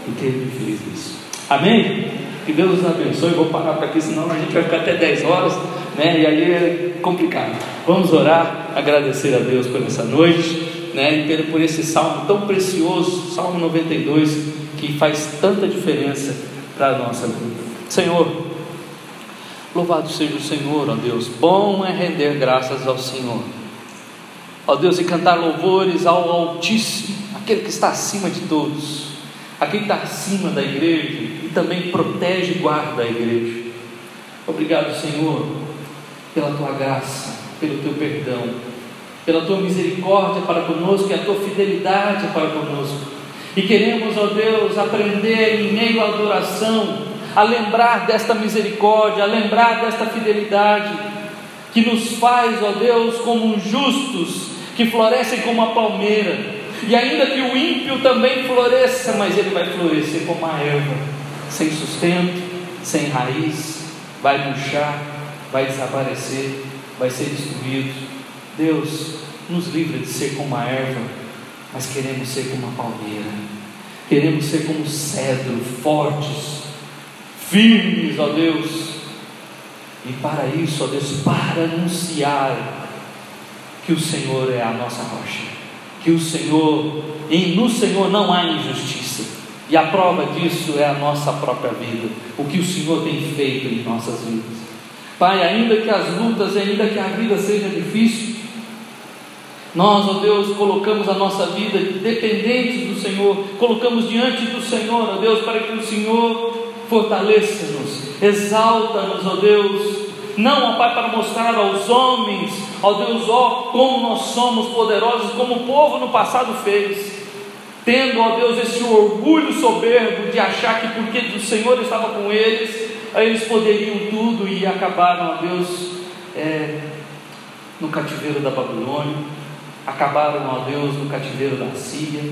Senhor, porque ele fez isso. Amém? Que Deus nos abençoe. Vou parar para aqui, senão a gente vai ficar até 10 horas, né? E aí é complicado. Vamos orar, agradecer a Deus por essa noite né, e por esse salmo tão precioso, Salmo 92, que faz tanta diferença para a nossa vida. Senhor, louvado seja o Senhor, ó Deus, bom é render graças ao Senhor, ó Deus, e cantar louvores ao Altíssimo, aquele que está acima de todos, aquele que está acima da igreja e também protege e guarda a igreja. Obrigado, Senhor, pela tua graça, pelo teu perdão pela tua misericórdia para conosco e a tua fidelidade para conosco. E queremos, ó Deus, aprender em meio à adoração, a lembrar desta misericórdia, a lembrar desta fidelidade, que nos faz, ó Deus, como justos, que florescem como a palmeira, e ainda que o ímpio também floresça, mas ele vai florescer como a erva, sem sustento, sem raiz, vai murchar, vai desaparecer, vai ser destruído. Deus, nos livra de ser como a erva, mas queremos ser como a palmeira, queremos ser como cedro, fortes, firmes, ó Deus, e para isso, ó Deus, para anunciar que o Senhor é a nossa rocha, que o Senhor, e no Senhor não há injustiça, e a prova disso é a nossa própria vida, o que o Senhor tem feito em nossas vidas. Pai, ainda que as lutas, ainda que a vida seja difícil, nós, ó Deus, colocamos a nossa vida dependentes do Senhor, colocamos diante do Senhor, ó Deus, para que o Senhor fortaleça-nos, exalta-nos, ó Deus, não, ó Pai, para mostrar aos homens, ó Deus, ó, como nós somos poderosos, como o povo no passado fez, tendo, ó Deus, esse orgulho soberbo de achar que porque o Senhor estava com eles, eles poderiam tudo e acabaram, ó Deus, é, no cativeiro da Babilônia acabaram, ó Deus, no cativeiro da Síria,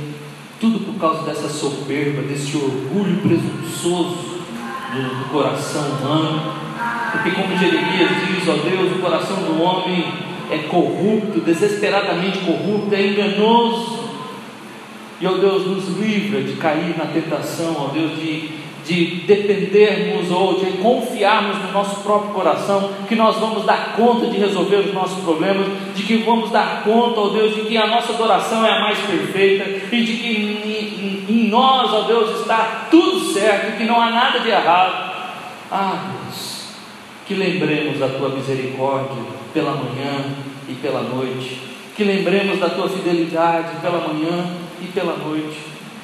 tudo por causa dessa soberba, desse orgulho presunçoso do, do coração humano, porque, como Jeremias diz, ó Deus, o coração do homem é corrupto, desesperadamente corrupto, é enganoso. E, ó Deus, nos livra de cair na tentação, ó Deus, de de dependermos ou de confiarmos no nosso próprio coração, que nós vamos dar conta de resolver os nossos problemas, de que vamos dar conta, ó Deus, de que a nossa adoração é a mais perfeita e de que em, em nós, ó Deus, está tudo certo, que não há nada de errado. Ah, Deus, que lembremos da tua misericórdia pela manhã e pela noite, que lembremos da tua fidelidade pela manhã e pela noite.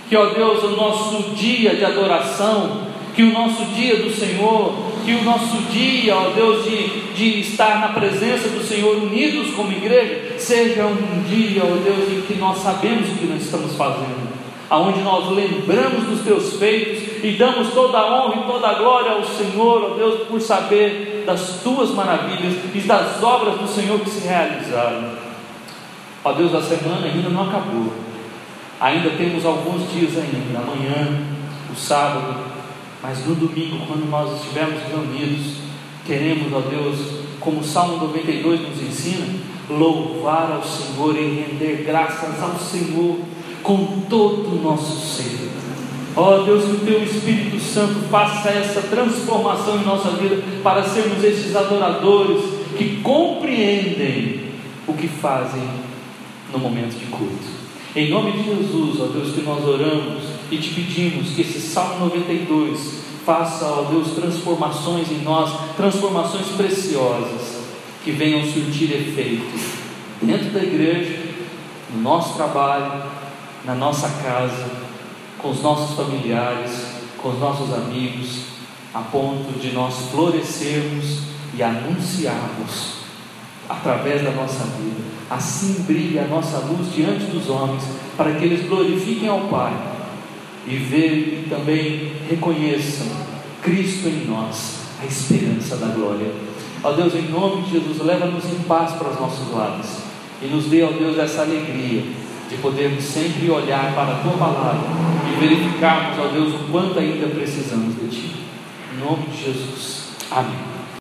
Que, ó Deus, o nosso dia de adoração, que o nosso dia do Senhor, que o nosso dia, ó Deus, de, de estar na presença do Senhor unidos como igreja, seja um dia, ó Deus, em que nós sabemos o que nós estamos fazendo, aonde nós lembramos dos teus feitos e damos toda a honra e toda a glória ao Senhor, ó Deus, por saber das tuas maravilhas e das obras do Senhor que se realizaram. Ó Deus, a semana ainda não acabou. Ainda temos alguns dias ainda, amanhã, o sábado, mas no domingo, quando nós estivermos reunidos, queremos, ó Deus, como o Salmo 92 nos ensina, louvar ao Senhor e render graças ao Senhor com todo o nosso ser. Ó Deus, que o Teu Espírito Santo faça essa transformação em nossa vida para sermos esses adoradores que compreendem o que fazem no momento de culto. Em nome de Jesus, ó Deus, que nós oramos e te pedimos que esse Salmo 92 faça, ó Deus, transformações em nós, transformações preciosas, que venham surtir efeito dentro da igreja, no nosso trabalho, na nossa casa, com os nossos familiares, com os nossos amigos, a ponto de nós florescermos e anunciarmos através da nossa vida. Assim brilha a nossa luz diante dos homens, para que eles glorifiquem ao Pai e vejam e também reconheçam Cristo em nós, a esperança da glória. Ó Deus, em nome de Jesus, leva-nos em paz para os nossos lares e nos dê, ó Deus, essa alegria de podermos sempre olhar para a Tua palavra e verificarmos, ó Deus, o quanto ainda precisamos de Ti. Em nome de Jesus. Amém.